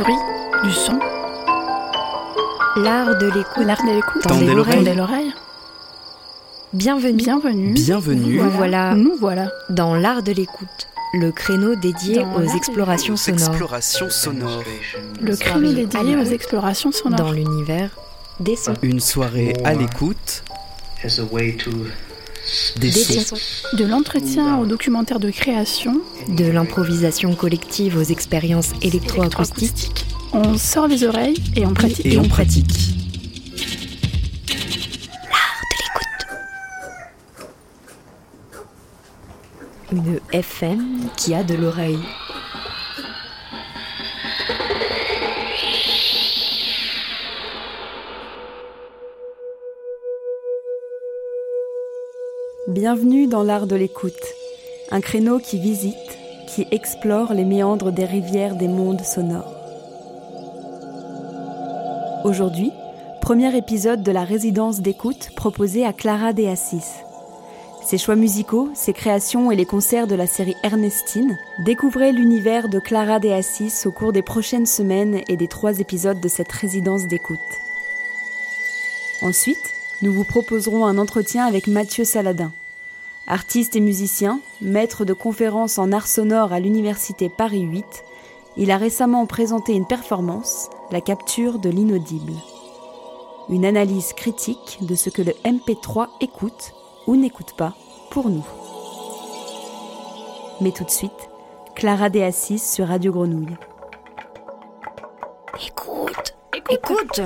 Du son. L'art de l'écoute. L'art de l'écoute. Tendez l'oreille. Tendez l'oreille. Bienvenue. Bienvenue. Bienvenue. Nous voilà Nous voilà. dans l'art de l'écoute, le créneau dédié Dans aux explorations sonores explorations sonores. Le créneau dédié aux explorations sonores. dans l'univers des sons. Une soirée à l'écoute as a way to des Des sons. sons. De l'entretien au documentaire de création. De l'improvisation collective aux expériences électroacoustiques. On sort les oreilles et on pratique. Et on pratique. Une FM qui a de l'oreille. Bienvenue dans l'art de l'écoute, un créneau qui visite, qui explore les méandres des rivières des mondes sonores. Aujourd'hui, premier épisode de la résidence d'écoute proposée à Clara De Assis. Ses choix musicaux, ses créations et les concerts de la série Ernestine, découvrez l'univers de Clara De Assis au cours des prochaines semaines et des trois épisodes de cette résidence d'écoute. Ensuite, nous vous proposerons un entretien avec Mathieu Saladin. Artiste et musicien, maître de conférences en art sonore à l'Université Paris 8, il a récemment présenté une performance, la capture de l'inaudible. Une analyse critique de ce que le MP3 écoute ou n'écoute pas pour nous. Mais tout de suite, Clara De Assis sur Radio Grenouille. Écoute, écoute,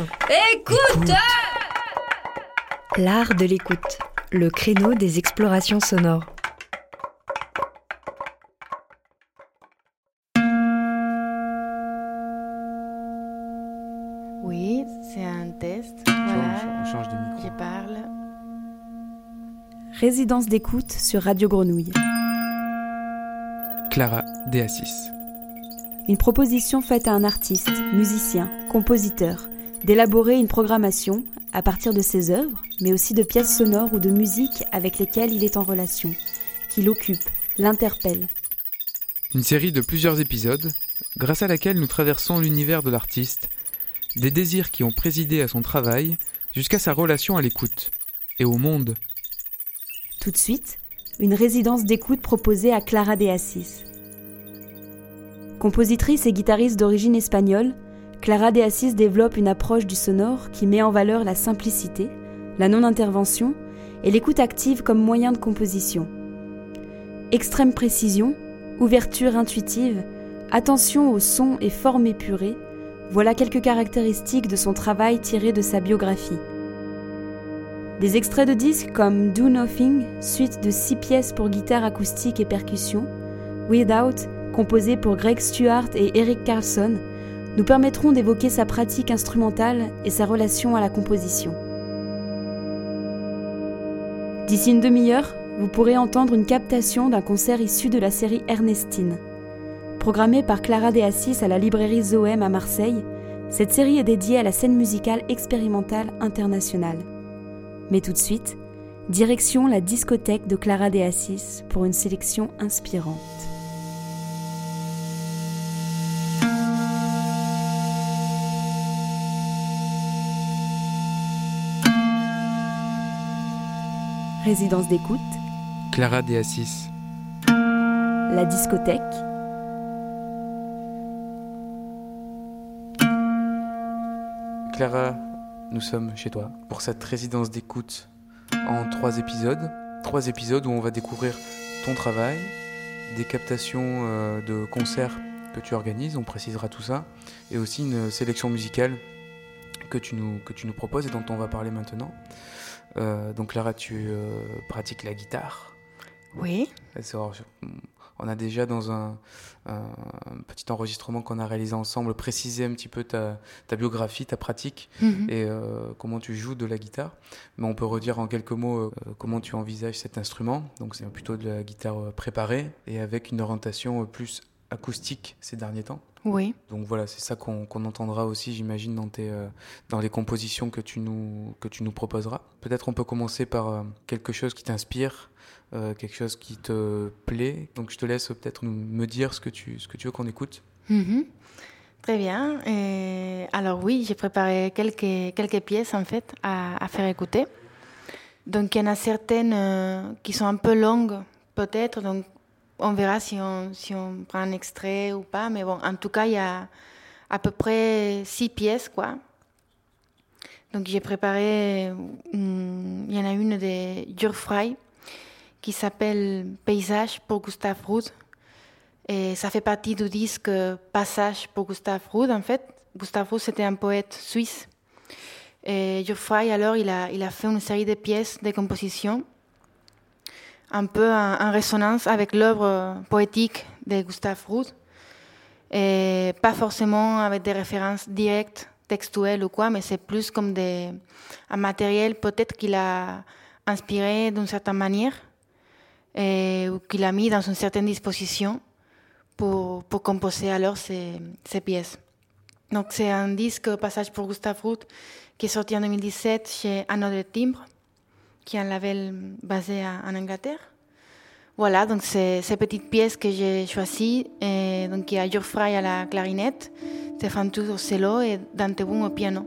écoute. L'art de l'écoute, le créneau des explorations sonores. Oui, c'est un test. Voilà, On change de micro. je parle. Résidence d'écoute sur Radio Grenouille. Clara De Assis. Une proposition faite à un artiste, musicien, compositeur, d'élaborer une programmation à partir de ses œuvres, mais aussi de pièces sonores ou de musique avec lesquelles il est en relation, qui l'occupent, l'interpellent. Une série de plusieurs épisodes, grâce à laquelle nous traversons l'univers de l'artiste, des désirs qui ont présidé à son travail jusqu'à sa relation à l'écoute et au monde. Tout de suite, une résidence d'écoute proposée à Clara De Assis. Compositrice et guitariste d'origine espagnole, Clara De Assis développe une approche du sonore qui met en valeur la simplicité, la non-intervention et l'écoute active comme moyen de composition. Extrême précision, ouverture intuitive, attention aux sons et formes épurées, voilà quelques caractéristiques de son travail tiré de sa biographie. Des extraits de disques comme Do Nothing, suite de six pièces pour guitare acoustique et percussion, Without, composé pour Greg Stewart et Eric Carlson, nous permettront d'évoquer sa pratique instrumentale et sa relation à la composition. D'ici une demi-heure, vous pourrez entendre une captation d'un concert issu de la série Ernestine. Programmée par Clara De Assis à la librairie Zoëm à Marseille, cette série est dédiée à la scène musicale expérimentale internationale. Mais tout de suite, direction la discothèque de Clara De Assis pour une sélection inspirante. Résidence d'écoute, Clara De Assis. la discothèque, Clara, nous sommes chez toi pour cette résidence d'écoute en trois épisodes. Trois épisodes où on va découvrir ton travail, des captations euh, de concerts que tu organises, on précisera tout ça, et aussi une sélection musicale que tu nous, que tu nous proposes et dont on va parler maintenant. Euh, donc Clara, tu euh, pratiques la guitare. Oui, je- On a déjà dans un, un petit enregistrement qu'on a réalisé ensemble précisé un petit peu ta, ta biographie, ta pratique Mhm. et euh, comment tu joues de la guitare. Mais on peut redire en quelques mots comment tu envisages cet instrument. Donc c'est plutôt de la guitare préparée et avec une orientation plus acoustique ces derniers temps. Oui. Donc voilà, c'est ça qu'on qu'on entendra aussi, j'imagine, dans, tes, euh, dans les compositions que tu nous, que tu nous proposeras. Peut-être on peut commencer par euh, quelque chose qui t'inspire, euh, quelque chose qui te plaît. Donc je te laisse peut-être me dire ce que tu, ce que tu veux qu'on écoute. Mhm. Très bien. Et alors oui, j'ai préparé quelques, quelques pièces en fait à, à faire écouter. Donc il y en a certaines qui sont un peu longues peut-être, donc on verra si on, prend un extrait ou pas. Mais bon, en tout cas, il y a à peu près six pièces quoi. Donc j'ai préparé, hum, il y en a une de Jörg Frey qui s'appelle Paysage pour Gustave Ruth. Et ça fait partie du disque Passage pour Gustave Ruth. En fait, Gustave Ruth, c'était un poète suisse. Et Geoffrey, alors, il a, il a fait une série de pièces de composition, un peu en, résonance avec l'œuvre poétique de Gustave Ruth. Et pas forcément avec des références directes, textuelles ou quoi, mais c'est plus comme un matériel peut-être qu'il a inspiré d'une certaine manière ou qu'il a mis dans une certaine disposition pour, composer alors ces, ces pièces. Donc c'est un disque Passage pour Gustave Ruth qui est sorti en 2017 chez Another Timbre, qui est un label basé en Angleterre. Voilà, donc c'est ces petites pièces que j'ai choisies. Donc il y a George Fry à la clarinette, Stéphane Touz et Dante Boom au piano.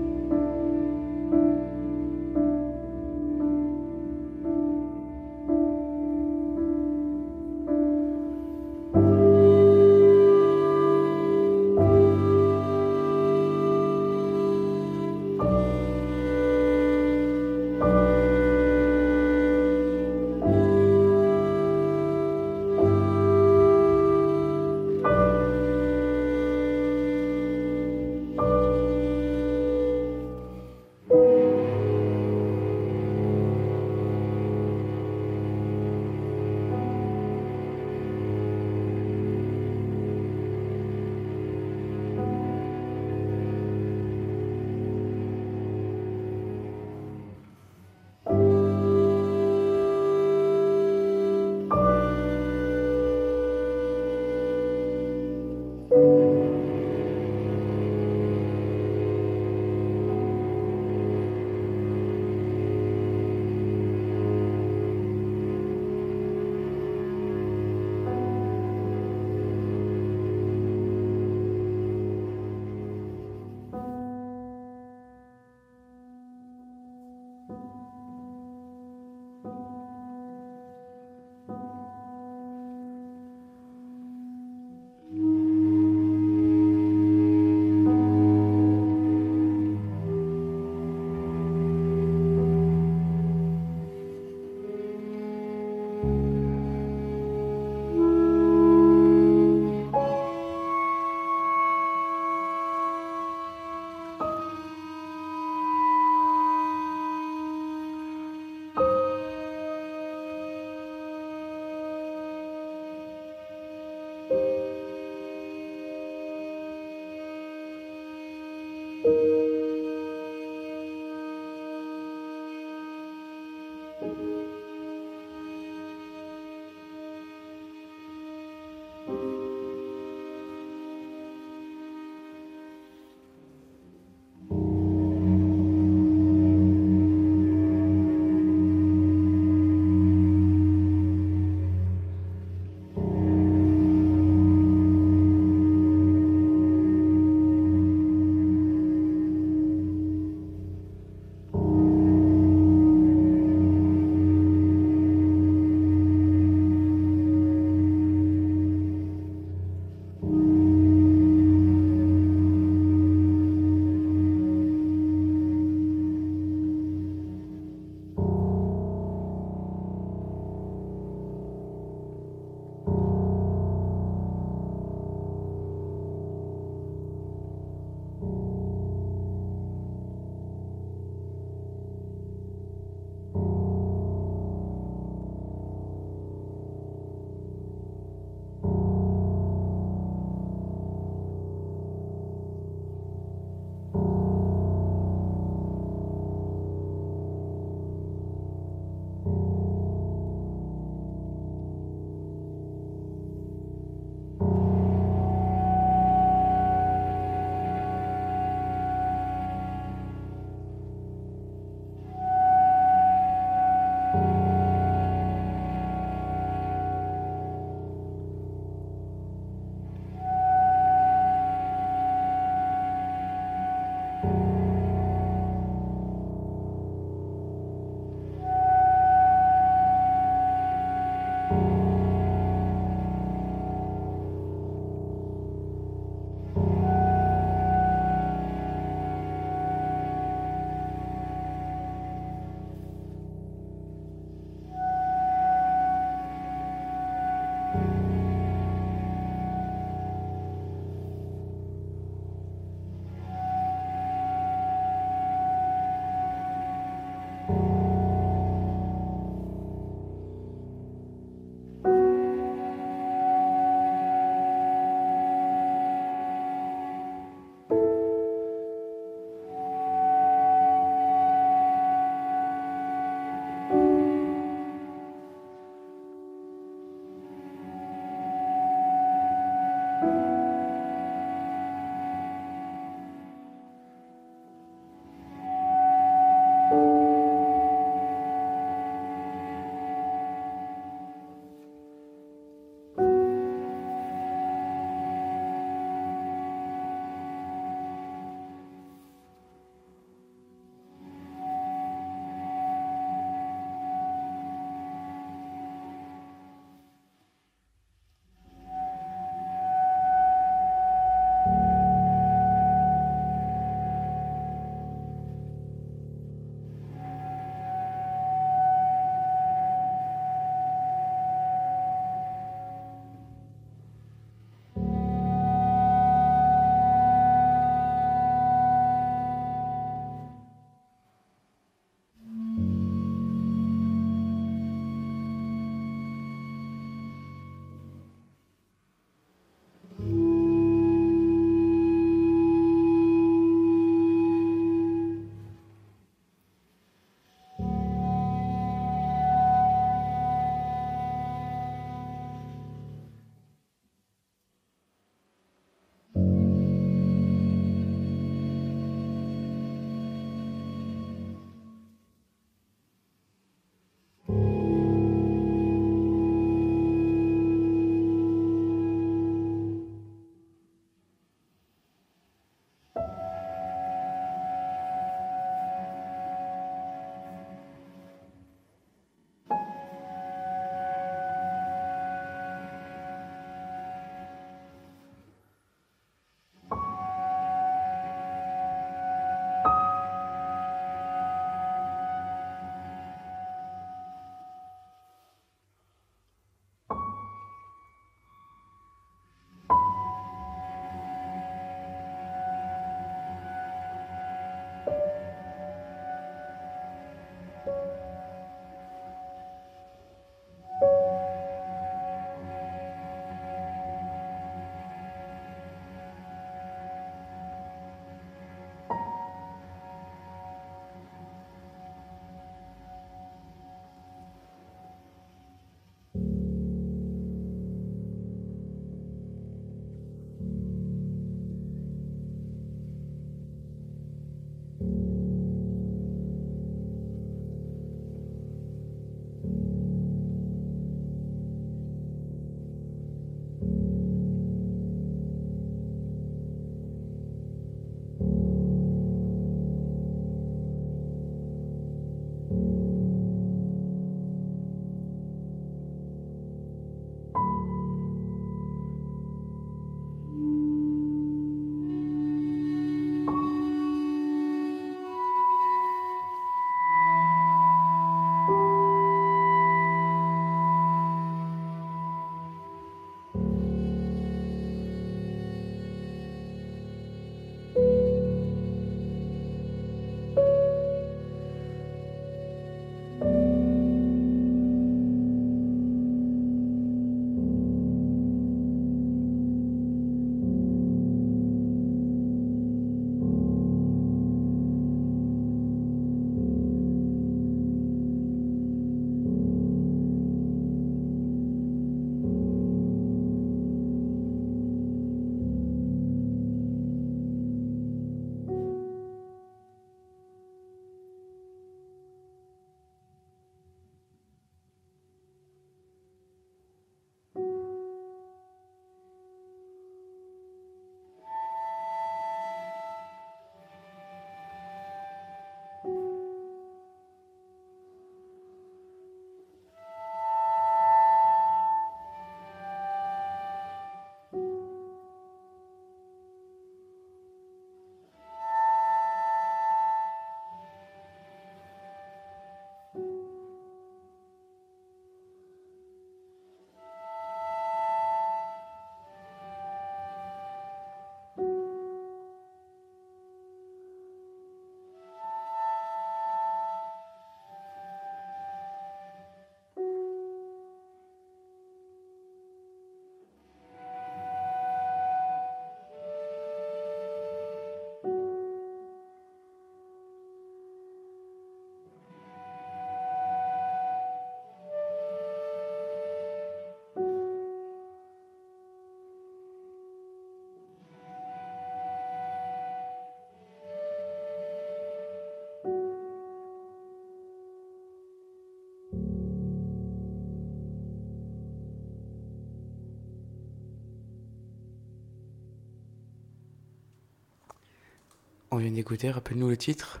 On vient d'écouter, rappelle-nous le titre.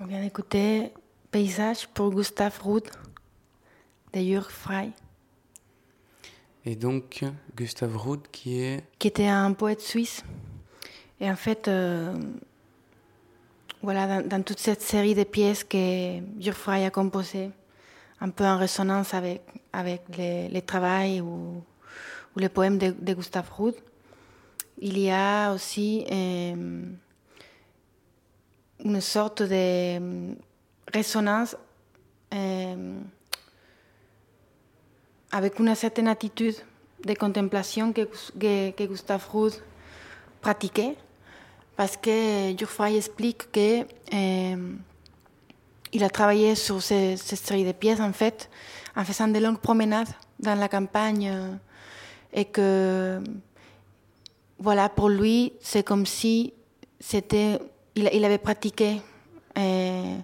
On vient d'écouter Paysage pour Gustave Rudd de Jürg Frey, Et donc, Gustave Rudd qui est. qui était un poète suisse. Et en fait, euh, voilà, dans, dans toute cette série de pièces que Jürg Frey a composées, un peu en résonance avec, avec les, les travaux ou, ou les poèmes de, de Gustave Rudd, il y a aussi euh, une sorte de euh, résonance avec une certaine attitude de contemplation que, que, que Gustave Rudd pratiquait, parce que Jurfray explique que euh, a travaillé sur ces, cette série de pièces en fait en faisant de longues promenades dans la campagne euh, et que voilà pour lui c'est comme si c'était il, avait pratiqué euh,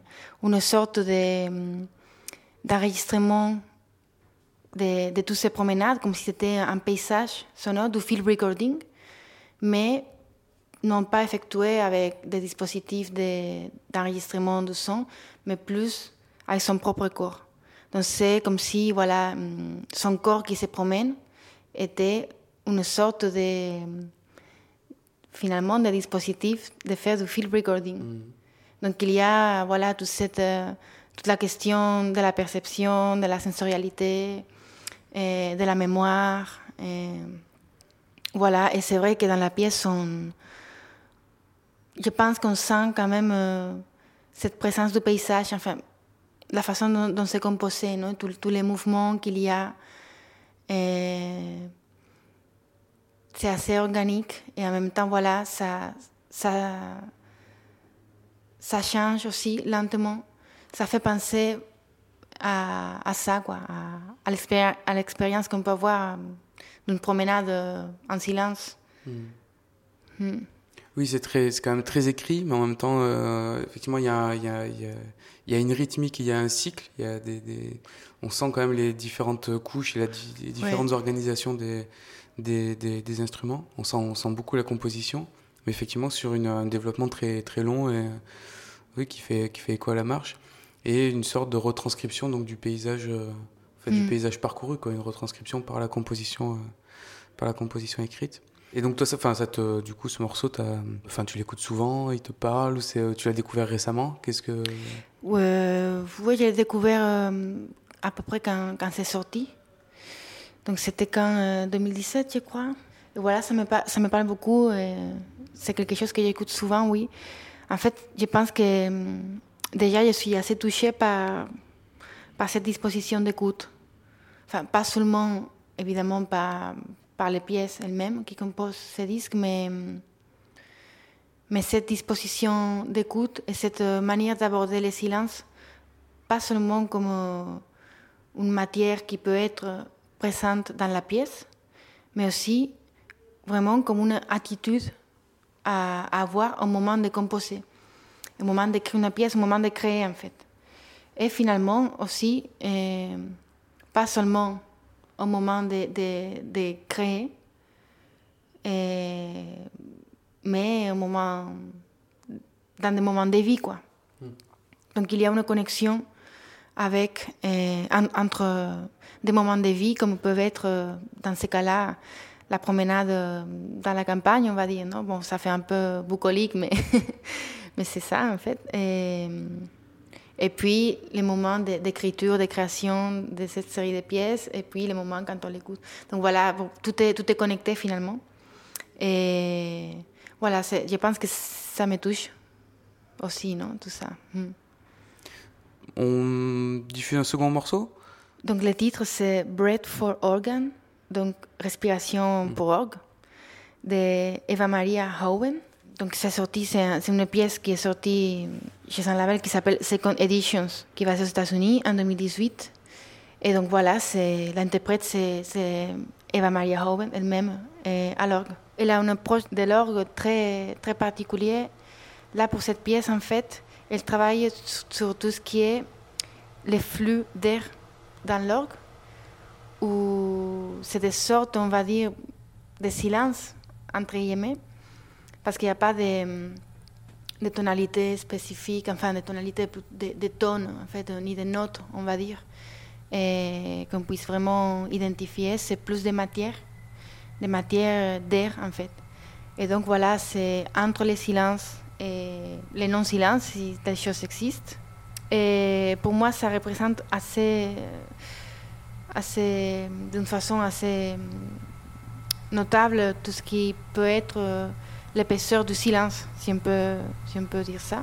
une sorte de d'enregistrement de, de toutes ces promenades, comme si c'était un paysage sonore du field recording, mais non pas effectué avec des dispositifs de- d'enregistrement de son, mais plus avec son propre corps. Donc c'est comme si voilà, hum, son corps qui se promène était une sorte de finalement de dispositif de faire du field recording. Donc il y a voilà toute cette euh, toute la question de la perception, de la sensorialité, de la mémoire. euh, voilà, et c'est vrai que dans la pièce, on, je pense qu'on sent quand même euh, cette présence du paysage, enfin, la façon dont, dont c'est composé, non? Tous- tous les mouvements qu'il y a. c'est assez organique et en même temps, voilà, ça, ça, ça change aussi lentement. Ça fait penser à, à ça, quoi, à, à l'expéri- à l'expérience qu'on peut avoir euh, d'une promenade euh, en silence. Hmm. Oui, c'est très, c'est quand même très écrit, mais en même temps, euh, effectivement, il y a, y, a, y, a, y a une rythmique, il y a un cycle, il y a des, des- on sent quand même les différentes couches et la les différentes organisations des, des, des, des instruments. On sent, on sent beaucoup la composition, mais effectivement sur une, un développement très, très long et oui, qui fait, qui fait écho à la marche et une sorte de retranscription donc du paysage, euh, du Mm. paysage parcouru, quoi, une retranscription par la composition, euh, par la composition écrite. Et donc toi, ça, ça te, du coup, ce morceau, t'as- enfin, tu l'écoutes souvent, il te parle, ou c'est, tu l'as découvert récemment? Qu'est-ce que? Euh, oui, j'ai découvert euh, à peu près quand, quand c'est sorti. Donc c'était quand euh, 2017, je crois. Et voilà, ça me, ça me parle beaucoup. et C'est quelque chose que j'écoute souvent, oui. En fait, je pense que hum, déjà, je suis assez touchée par, par cette disposition d'écoute. Enfin, pas seulement, évidemment, par, par les pièces elles-mêmes qui composent ces disques, mais... hum, mais cette disposition d'écoute et cette euh, manière d'aborder le silence, pas seulement comme euh, une matière qui peut être présente dans la pièce, mais aussi vraiment comme une attitude à, à avoir au moment de composer, au moment d'écrire une pièce, au moment de créer en fait. Et finalement aussi, euh, pas seulement au moment de, de, de créer, euh, mais au moment, dans des moments de vie, quoi. Donc il y a une connexion avec, euh, en- entre des moments de vie, comme peuvent être, euh, dans ces cas-là, la promenade euh, dans la campagne, on va dire. Non? Bon, ça fait un peu bucolique, mais, mais c'est ça, en fait. Et, et puis, les moments d'écriture, de, création de cette série de pièces, et puis les moments quand on l'écoute. Donc voilà, tout, est, tout est connecté finalement. Et voilà, je pense que ça me touche aussi, non, tout ça. Mm. On diffuse un second morceau Donc le titre c'est Breath for Organ, donc respiration pour orgue, de Eva Maria Howen. Donc c'est sorti, c'est un- c'est une pièce qui est sortie chez un label qui s'appelle Second Editions, qui va aux États-Unis en 2018. Et donc voilà, c'est l'interprète c'est Eva Maria Howen elle-même à l'orgue. Elle a une approche de l'orgue très très particulière. Là pour cette pièce en fait, elle travaille sur- tout ce qui est les flux d'air dans l'orgue, où c'est des sortes, on va dire, de silence, entre guillemets, parce qu'il n'y a pas de, des tonalités spécifiques, enfin des tonalités, des, des tons, en fait, ni des notes, on va dire, qu'on puisse vraiment identifier. C'est plus de matière, de matière d'air, en fait. Et donc voilà, c'est entre les silences et les non-silences, si telle chose existe. Et pour moi, ça représente assez, assez d'une façon assez notable tout ce qui peut être euh, l'épaisseur du silence, si on peut, si on peut dire ça.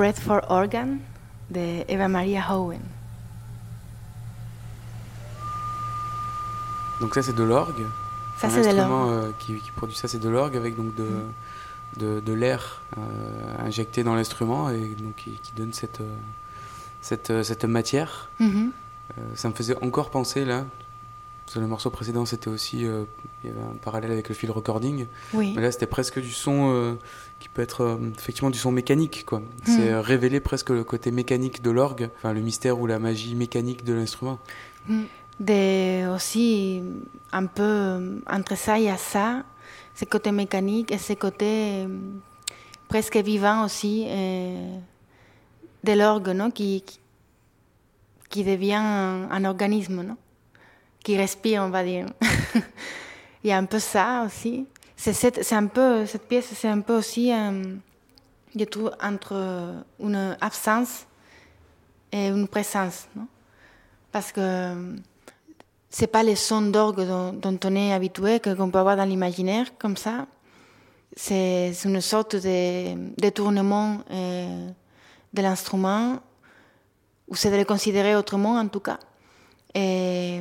Breath for Organ de Eva Maria Howen. Donc ça c'est de l'orgue. Ça c'est de l'orgue. euh, qui, qui produit ça c'est de l'orgue avec donc de, de, de l'air euh, injecté dans l'instrument et donc qui, qui donne cette, euh, cette, euh, cette matière. Mhm. Euh, ça me faisait encore penser là. Le morceau précédent, c'était aussi. euh, il y avait un parallèle avec le fil recording. Oui. Mais là, c'était presque du son euh, qui peut être euh, effectivement du son mécanique. quoi. C'est euh, révéler presque le côté mécanique de l'orgue, enfin le mystère ou la magie mécanique de l'instrument. Mm. De, aussi, un peu entre ça et ça, ce côté mécanique et ce côté presque vivant aussi de l'orgue, non? Qui, qui- qui devient un, un organisme, non? Qui respire, on va dire. Il y a un peu ça aussi. C'est cette, c'est un peu, cette pièce, c'est un peu aussi, euh, je trouve, entre une absence et une présence. Non? Parce que euh, c'est pas les sons d'orgue dont, on est habitué, qu'on peut avoir dans l'imaginaire, comme ça. C'est une sorte de détournement euh, de l'instrument, ou c'est de le considérer autrement en tout cas. Et,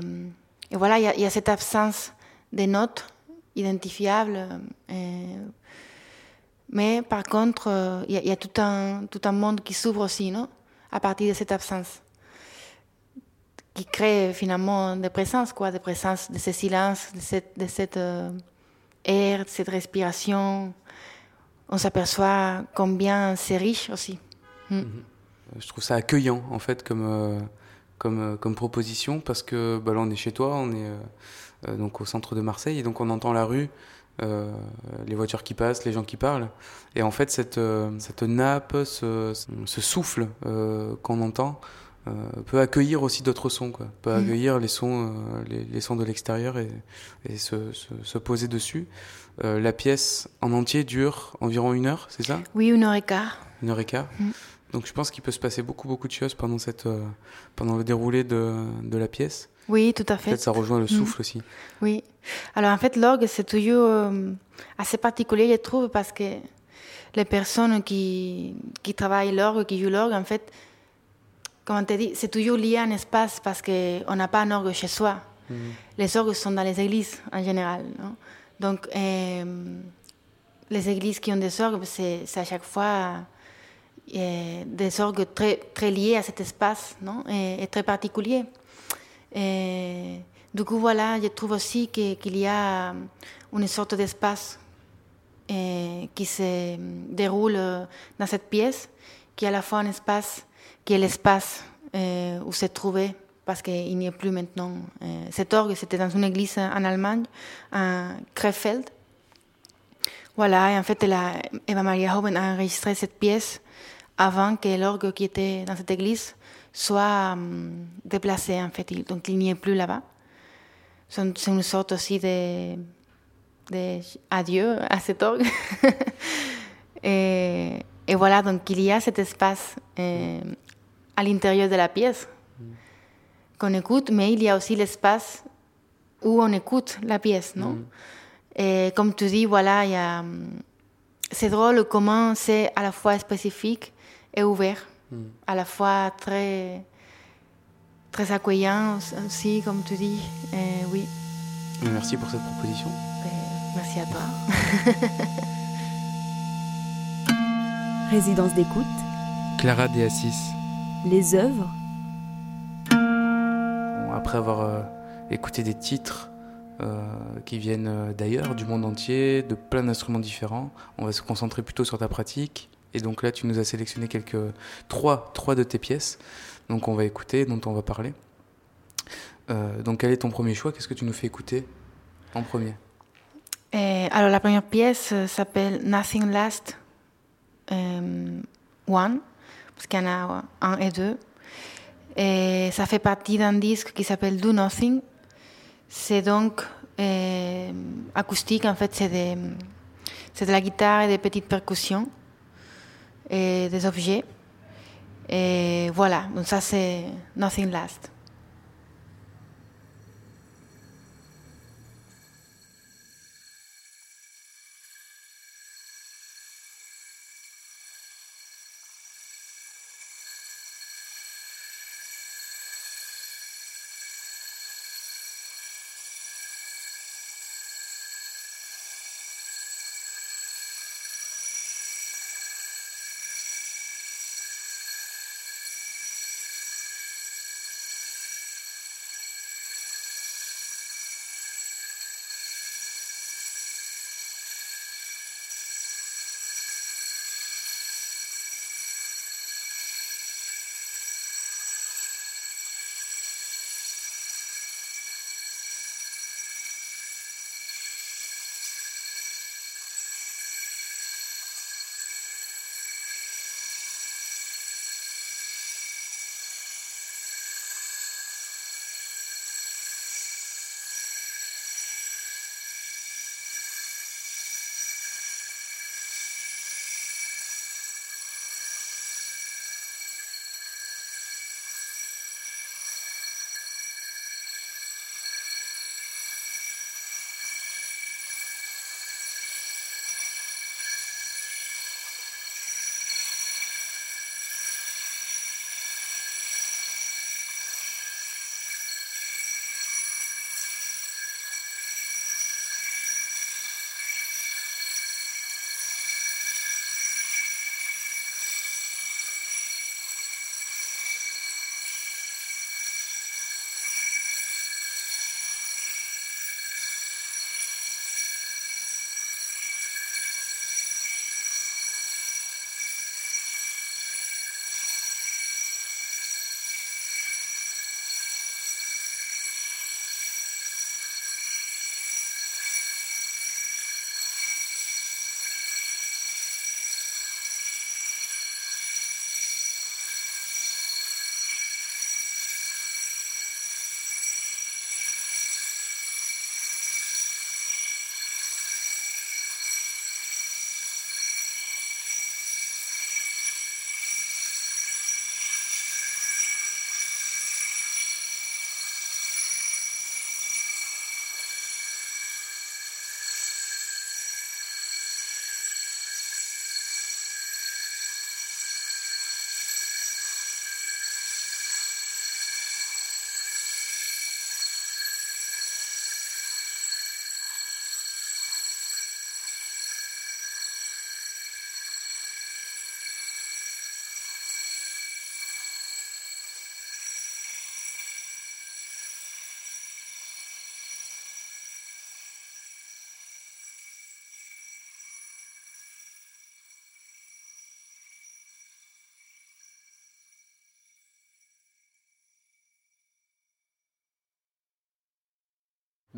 et voilà, il y a- cette absence de notes identifiables. euh, mais par contre, euh, il y, a- tout un, tout un monde qui s'ouvre aussi, non à partir de cette absence qui crée finalement des présences, quoi, des présences de ce silence, de cette, euh, air, de cette respiration. On s'aperçoit combien c'est riche aussi. Euh, Je trouve ça accueillant en fait comme, comme, euh, comme proposition parce que bah, là on est chez toi, on est euh, euh, donc au centre de Marseille et donc on entend la rue, euh, les voitures qui passent, les gens qui parlent. Et en fait cette, euh, cette nappe, ce, ce souffle euh, qu'on entend euh, peut accueillir aussi d'autres sons, quoi. peut Mhm. accueillir les sons, euh, les, les sons de l'extérieur et, et se, se, se poser dessus. Euh, la pièce en entier dure environ une heure, c'est ça? Oui, une heure et quart. Une heure et quart. Mm. Donc je pense qu'il peut se passer beaucoup beaucoup de choses pendant cette euh, pendant le déroulé de, de la pièce. Oui, tout à fait. Peut-être ça rejoint le Mm. souffle aussi. Oui. Alors en fait, l'orgue, c'est toujours euh, assez particulier, je trouve, parce que les personnes qui, qui travaillent l'orgue, qui jouent l'orgue, en fait, comme on te dit, c'est toujours lié à un espace parce qu'on n'a pas un orgue chez soi. Mm. Les orgues sont dans les églises en général. non? Donc, euh, les églises qui ont des orgues, c'est c'est à chaque fois euh, des orgues très, très liés à cet espace non et, et très particuliers. Et du coup, voilà, je trouve aussi qu'il y a une sorte d'espace qui se déroule euh, dans cette pièce, qui est à la fois un espace qui est l'espace euh, où se trouvait, parce qu'il n'y a plus maintenant. euh, cet orgue, c'était dans une église en Allemagne, à Krefeld. Voilà, et en fait, elle Eva Maria Hoben a enregistré cette pièce avant que l'orgue qui était dans cette église soit hum, déplacé, en fait. Donc, il n'y est plus là-bas. C'est une sorte aussi de, de adieu à cet orgue. et, et voilà, donc il y a cet espace euh, à l'intérieur de la pièce qu'on écoute, mais il y a aussi l'espace où on écoute la pièce, non? Mm. Et comme tu dis, voilà, il y a, hum, c'est drôle comment c'est à la fois spécifique et ouvert, Mm. à la fois très, très accueillant aussi, comme tu dis. Et oui, Merci pour cette proposition. et merci à toi. Résidence d'écoute, Clara de Assis. les œuvres, Bon, après avoir euh, écouté des titres euh, qui viennent euh, d'ailleurs, du monde entier, de plein d'instruments différents, on va se concentrer plutôt sur ta pratique. Et donc là, tu nous as sélectionné quelques trois, trois de tes pièces. Donc on va écouter, dont on va parler. Euh, donc quel est ton premier choix? Qu'est-ce que tu nous fais écouter en premier? Et alors la première pièce euh, s'appelle Nothing Last euh, One, parce qu'il y en a un et deux. Et ça fait partie d'un disque qui s'appelle Do Nothing. C'est donc acoustique, en fait, c'est de, de la guitare et des petites percussions et des objets. Et voilà, donc ça c'est Nothing Last.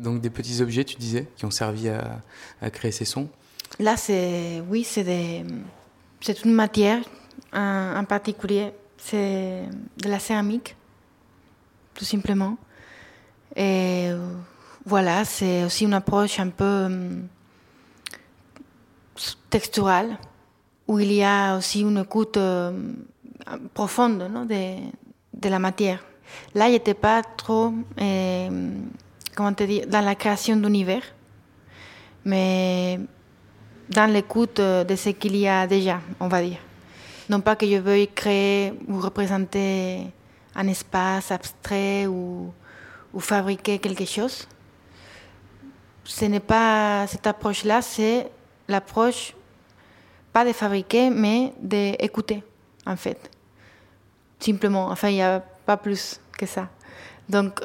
Donc des petits objets, tu disais, qui ont servi à, créer ces sons. Là, c'est oui, c'est des, c'est une matière en, particulier, c'est de la céramique, tout simplement. Et voilà, c'est aussi une approche un peu euh, texturale, où il y a aussi une écoute euh, profonde non, de, de la matière. Là, il n'était pas trop, euh, comment te dire, dans la création d'univers, mais dans l'écoute de ce qu'il y a déjà, on va dire. Non pas que je veuille créer ou représenter un espace abstrait ou, ou fabriquer quelque chose. Ce n'est pas cette approche-là, c'est l'approche pas de fabriquer, mais d'écouter, en fait. Simplement, enfin, il n'y a pas plus que ça. Donc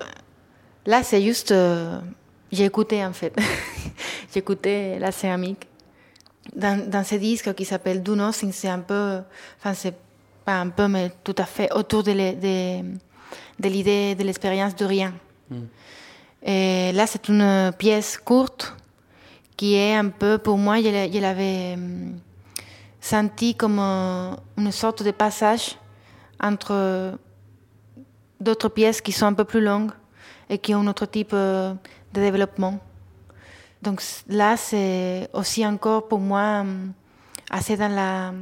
là, c'est juste, euh, j'ai écouté, en fait. j'ai écouté la céramique. Dans, dans ce disque qui s'appelle Do Nothing, c'est un peu, enfin, c'est pas un peu, mais tout à fait autour de, l'idée de l'expérience de rien. Et là, c'est une pièce courte qui est un peu, pour moi, je, je l'avais hum, senti comme une sorte de passage entre d'autres pièces qui sont un peu plus longues et qui ont un autre type de développement. Donc là, c'est aussi encore pour moi hum, assez dans la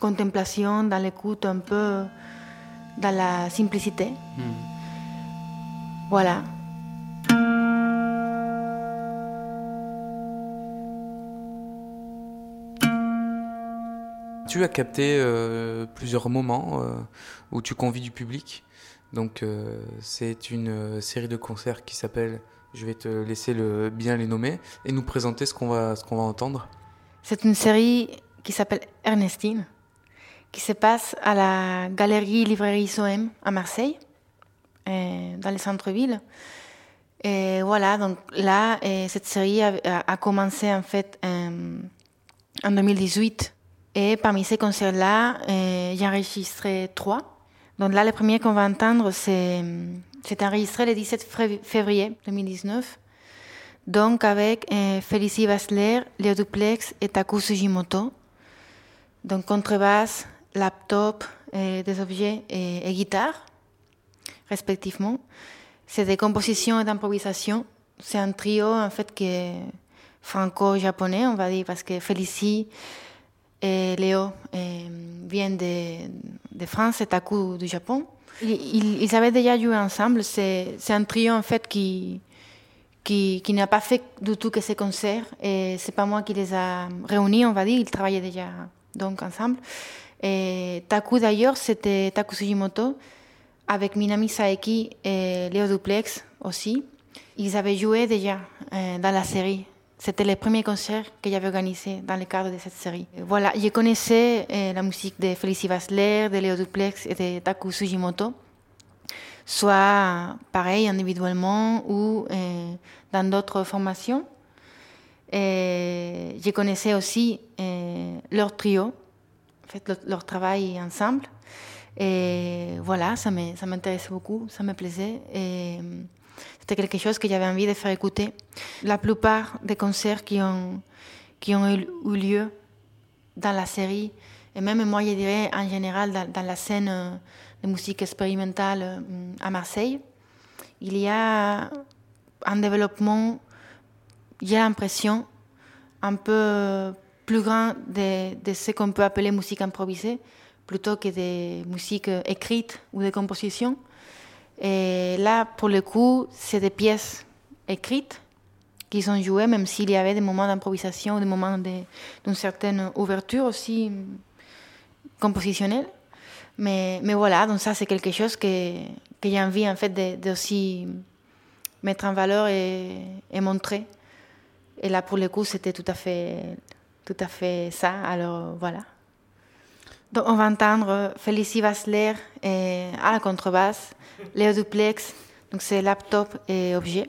contemplation, dans l'écoute, un peu dans la simplicité. Voilà. Tu as capté euh, plusieurs moments euh, où tu convies du public? Donc euh, c'est une euh, série de concerts qui s'appelle, je vais te laisser le, bien les nommer et nous présenter ce qu'on va, ce va entendre. C'est une série qui s'appelle Ernestine, qui se passe à la galerie librairie SOM à Marseille, euh, dans le centre-ville. Et voilà, donc là, cette série a, commencé en fait euh, en 2018. Et parmi ces concerts-là, j'ai enregistré trois. Donc là, le premier qu'on va entendre, c'est enregistré le 17 fév- février 2019. Donc avec euh, Félicie Basler, Léo Duplex et Taku Sugimoto. Donc contrebasse, laptop, euh, des objets et, et guitare, respectivement. C'est des compositions et d'improvisation. C'est un trio en fait qui est franco-japonais, on va dire, parce que Félicie et Léo euh, viennent de, France et Taku du Japon. Ils, avaient déjà joué ensemble. C'est un trio en fait qui, qui, n'a pas fait du tout que ces concerts. Et c'est pas moi qui les a réunis, on va dire. Ils travaillaient déjà donc ensemble. Taku d'ailleurs, c'était Taku Sugimoto avec Minami Saeki et Léo Duplex aussi. Ils avaient joué déjà euh, dans la série. C'était le premier concert que j'avais organisé dans le cadre de cette série. Voilà, je connaissais euh, la musique de Félicie Basler, de Léo Duplex et de Taku Sugimoto soit pareil individuellement ou euh, dans d'autres formations. Je connaissais aussi euh, leur trio, en fait, leur, travail ensemble. Et voilà, ça m'intéressait beaucoup, ça me plaisait. C'était quelque chose que j'avais envie de faire écouter. La plupart des concerts qui ont, qui ont eu eu lieu dans la série, et même moi, je dirais en général dans, dans la scène euh, de musique expérimentale euh, à Marseille, il y a un développement, j'ai l'impression, un peu plus grand de, de ce qu'on peut appeler musique improvisée, plutôt que des musiques écrites ou des compositions. Et là, pour le coup, c'est des pièces écrites qui sont jouées, même s'il y avait des moments d'improvisation, des moments d'une certaine ouverture aussi compositionnelle. Mais, voilà, donc ça, c'est quelque chose que, que j'ai envie, en fait, de, mettre en valeur et, et montrer. Et là, pour le coup, c'était tout tout à fait ça. Alors, voilà. Donc, on va entendre Félicie Basler et à la contrebasse, Léo Duplex, donc c'est laptop et objet,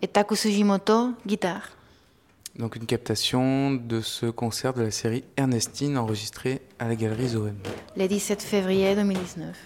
et Taku Sugimoto, guitare. Donc une captation de ce concert de la série Ernestine enregistré à la galerie Zoem. le 17 février 2019.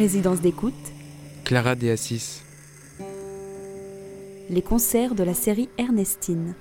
Résidence d'écoute, Clara de Assis. les concerts de la série Ernestine.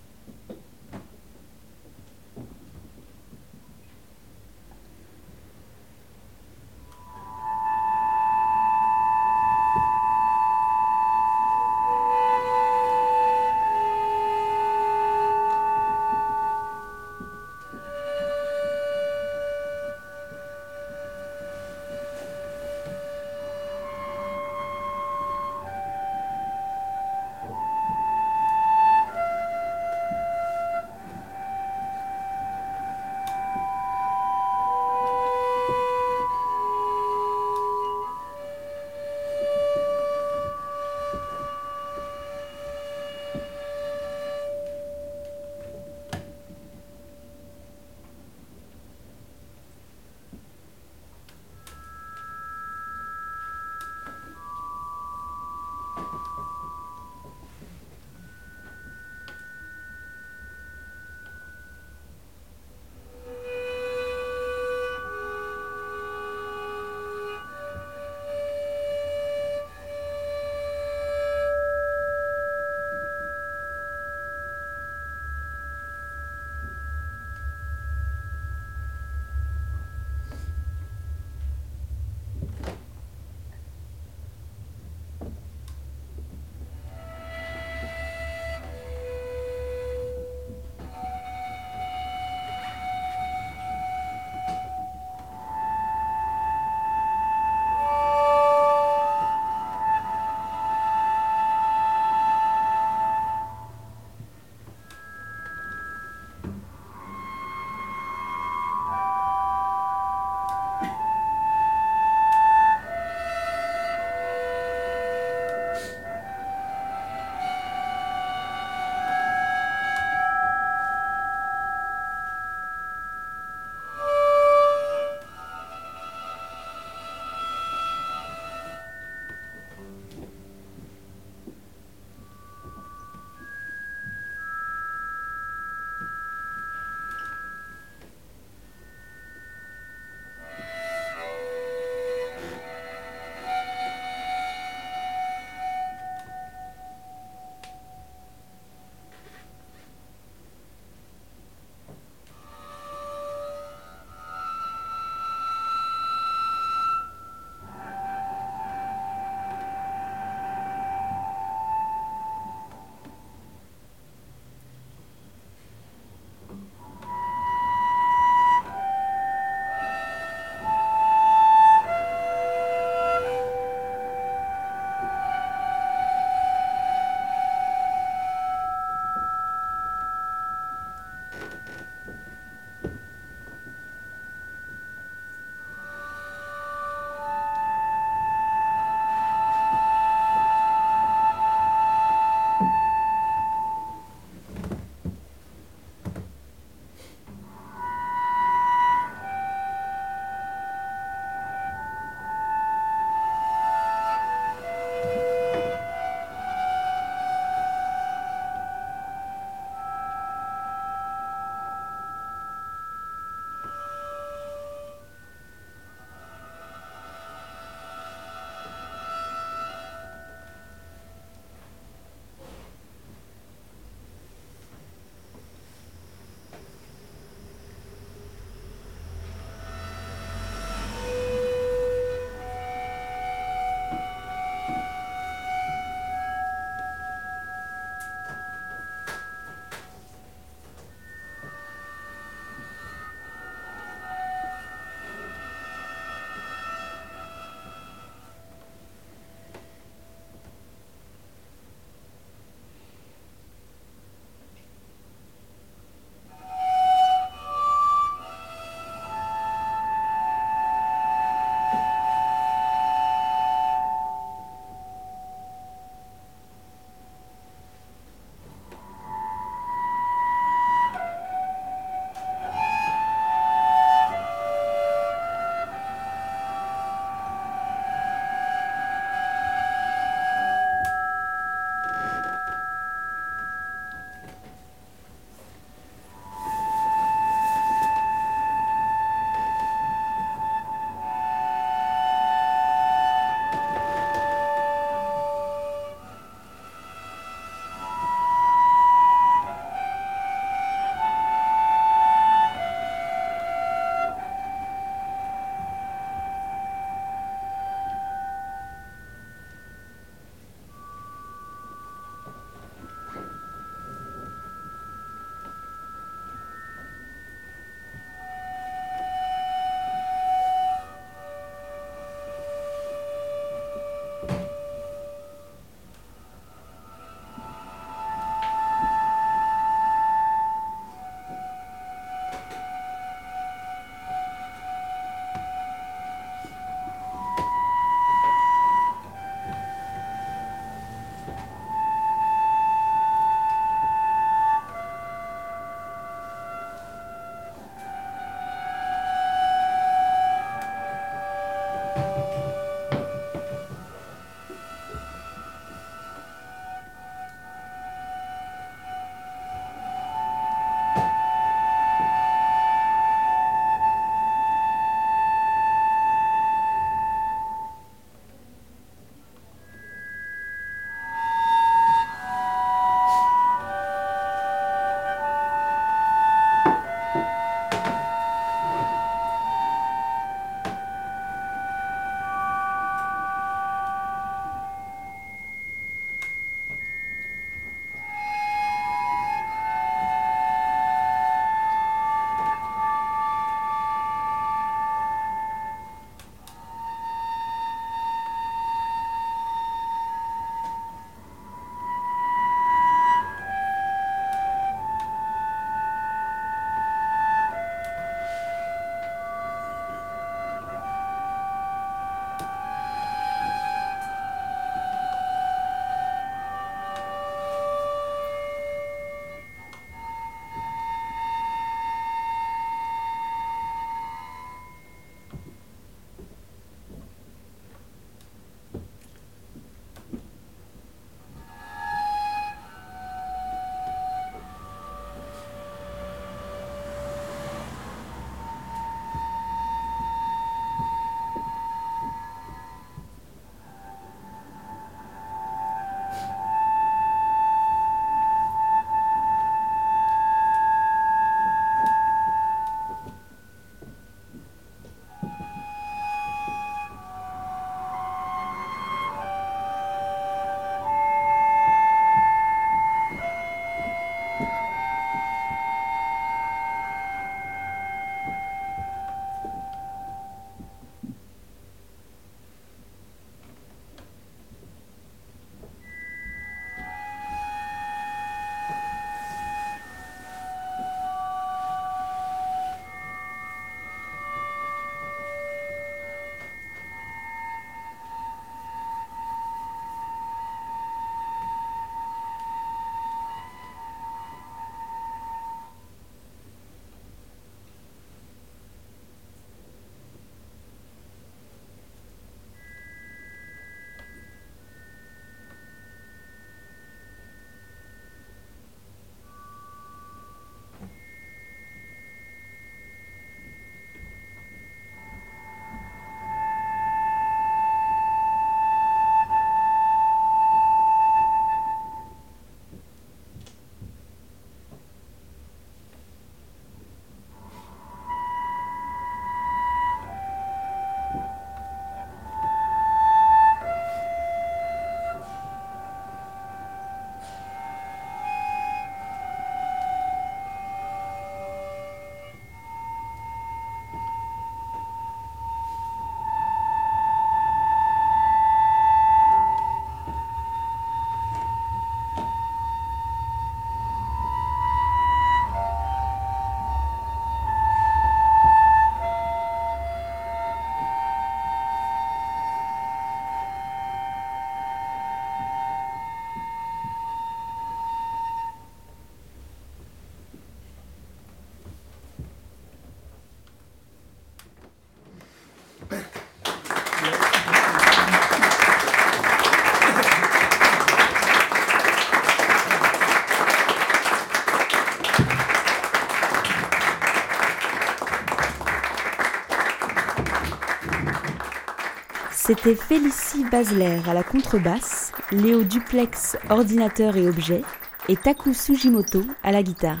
C'était Félicie Basler à la contrebasse, Léo Duplex, ordinateur et objet, et Taku Sujimoto à la guitare.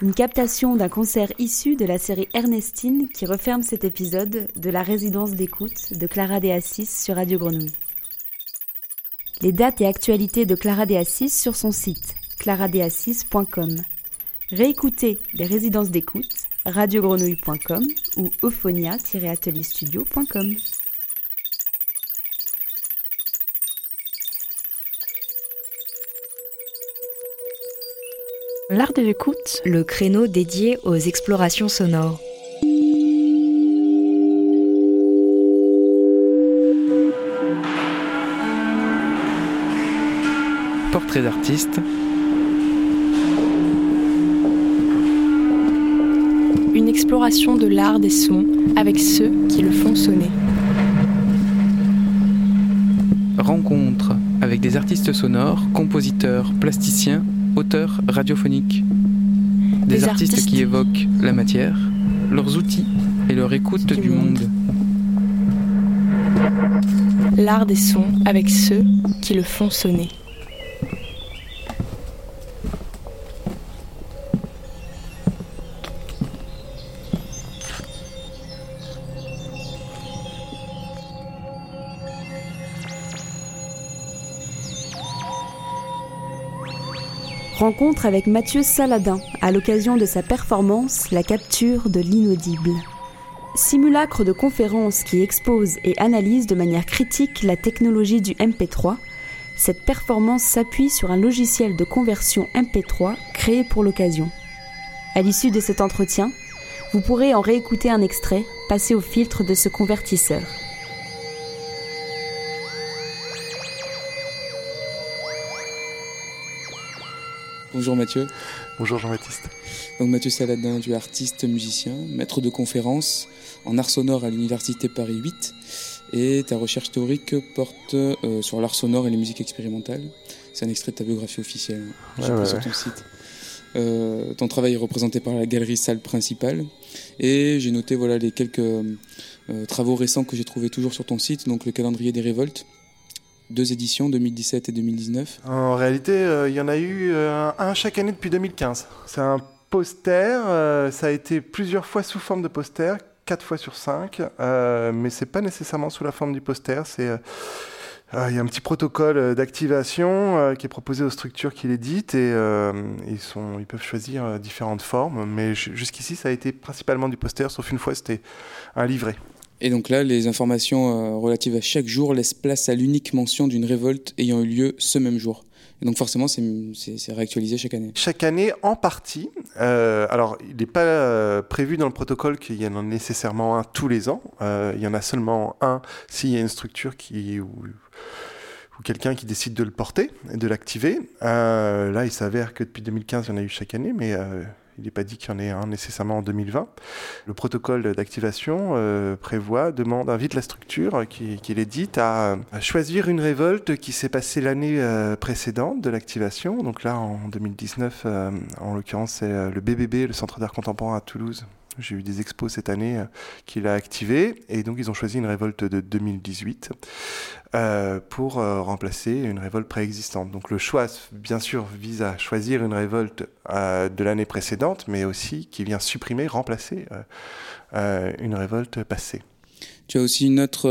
Une captation d'un concert issu de la série Ernestine qui referme cet épisode de la résidence d'écoute de Clara D. Assis sur Radio Grenouille. Les dates et actualités de Clara D. Assis sur son site claradassis.com. Réécoutez les résidences d'écoute radiogrenouille.com ou euphonia-atelierstudio.com. L'art de l'écoute, Le créneau dédié aux explorations sonores. Portrait d'artiste, une exploration de l'art des sons avec ceux qui le font sonner. rencontre avec des artistes sonores, compositeurs, plasticiens, auteurs radiophoniques. Des, Des artistes, artistes. qui évoquent la matière, leurs outils et leur écoute Du du, monde. monde. L'art des sons avec ceux qui le font sonner. Rencontre avec Mathieu Saladin à l'occasion de sa performance La capture de l'inaudible. Simulacre de conférence qui expose et analyse de manière critique la technologie du MP3, cette performance s'appuie sur un logiciel de conversion MP3 créé pour l'occasion. À l'issue de cet entretien, vous pourrez en réécouter un extrait passé au filtre de ce convertisseur. Bonjour Mathieu. Bonjour Jean-Baptiste. Donc Mathieu Saladin, tu es artiste, musicien, maître de conférences en art sonore à l'Université Paris 8 et ta recherche théorique porte euh, sur l'art sonore et les musiques expérimentales. C'est un extrait de ta biographie officielle, hein. j'ai Ouais, sur ouais. ton site. Euh, ton travail est représenté par la galerie salle principale et j'ai noté voilà les quelques euh, travaux récents que j'ai trouvés toujours sur ton site, donc le calendrier des révoltes, deux éditions 2017 et 2019. En réalité, euh, il y en a eu euh, un chaque année depuis 2015. C'est un poster, euh, ça a été plusieurs fois sous forme de poster, quatre fois sur cinq, euh, mais c'est pas nécessairement sous la forme du poster. C'est il y a un petit protocole d'activation qui est proposé aux structures qui l'éditent et ils, sont, ils peuvent choisir différentes formes. Mais ju- jusqu'ici, ça a été principalement du poster, sauf une fois, c'était un livret. Et donc là, les informations euh, relatives à chaque jour laissent place à l'unique mention d'une révolte ayant eu lieu ce même jour. Et donc forcément, c'est réactualisé chaque année. Chaque année, en partie. Euh, alors, il n'est pas euh, prévu dans le protocole qu'il y en ait nécessairement un tous les ans. Il y en a seulement un s'il y a une structure qui, ou, quelqu'un qui décide de le porter et de l'activer. Là, il s'avère que depuis 2015, il y en a eu chaque année, mais il n'est pas dit qu'il y en ait un nécessairement en 2020. Le protocole d'activation euh, prévoit, demande, invite la structure qui, qui l'édite à, choisir une révolte qui s'est passée l'année euh, précédente de l'activation. Donc là, en 2019, euh, en l'occurrence, c'est le BBB, le Centre d'art contemporain à Toulouse. J'ai eu des expos cette année euh, qui l'a activé et donc ils ont choisi une révolte de 2018 euh, pour euh, remplacer une révolte préexistante. Donc le choix, bien sûr, vise à choisir une révolte de l'année précédente, mais aussi qui vient supprimer, remplacer une révolte passée. Tu as aussi une autre,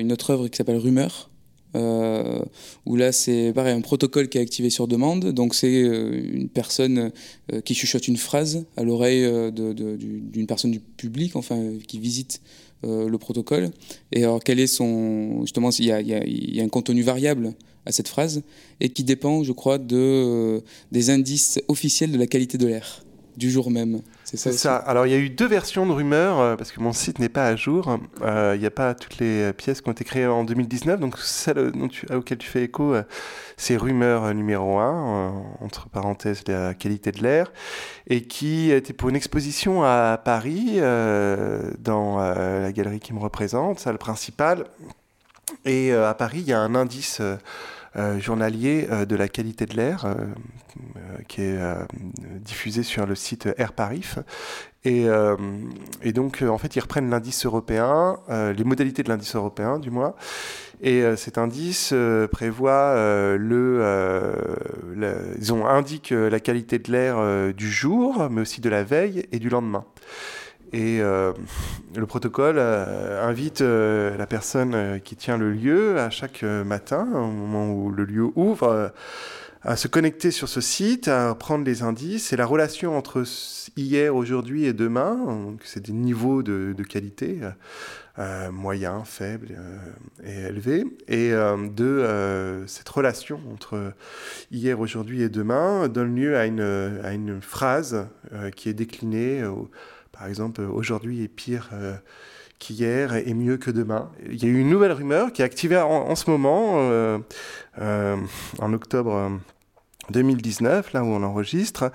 une autre œuvre qui s'appelle Rumeur, euh, où là c'est pareil, un protocole qui est activé sur demande. Donc c'est euh, une personne euh, qui chuchote une phrase à l'oreille euh, d'une personne du public, enfin qui visite le protocole. Et alors quel est son... Justement, il y a, y a- un contenu variable à cette phrase et qui dépend, je crois, de, des indices officiels de la qualité de l'air du jour même. C'est ça. Alors, il y a eu deux versions de rumeurs, euh, parce que mon site n'est pas à jour. Euh, Il n'y a pas toutes les pièces qui ont été créées en 2019. Donc, celle dont tu, auquel tu fais écho, euh, c'est rumeur euh, numéro 1, entre parenthèses, la qualité de l'air, et qui était pour une exposition à Paris, euh, dans euh, la galerie qui me représente, salle principale. Et euh, à Paris, il y a un indice. Euh, journalier de la qualité de l'air qui est diffusé sur le site Air Paris. Et, donc, en fait, ils reprennent l'indice européen, les modalités de l'indice européen, du moins. Et cet indice prévoit le, ils ont indiquent la qualité de l'air du jour, mais aussi de la veille et du lendemain. Et euh, le protocole euh, invite euh, la personne qui tient le lieu à chaque matin, au moment où le lieu ouvre, à se connecter sur ce site, à prendre les indices et la relation entre hier, aujourd'hui et demain. C'est des niveaux de, qualité moyens, faibles et élevés. Et de cette relation entre hier, aujourd'hui et demain donne lieu à une, phrase qui est déclinée. Par exemple, aujourd'hui est pire euh, qu'hier et mieux que demain. Il y a eu une nouvelle rumeur qui est activée en, ce moment, euh, euh, en octobre 2019, là où on enregistre,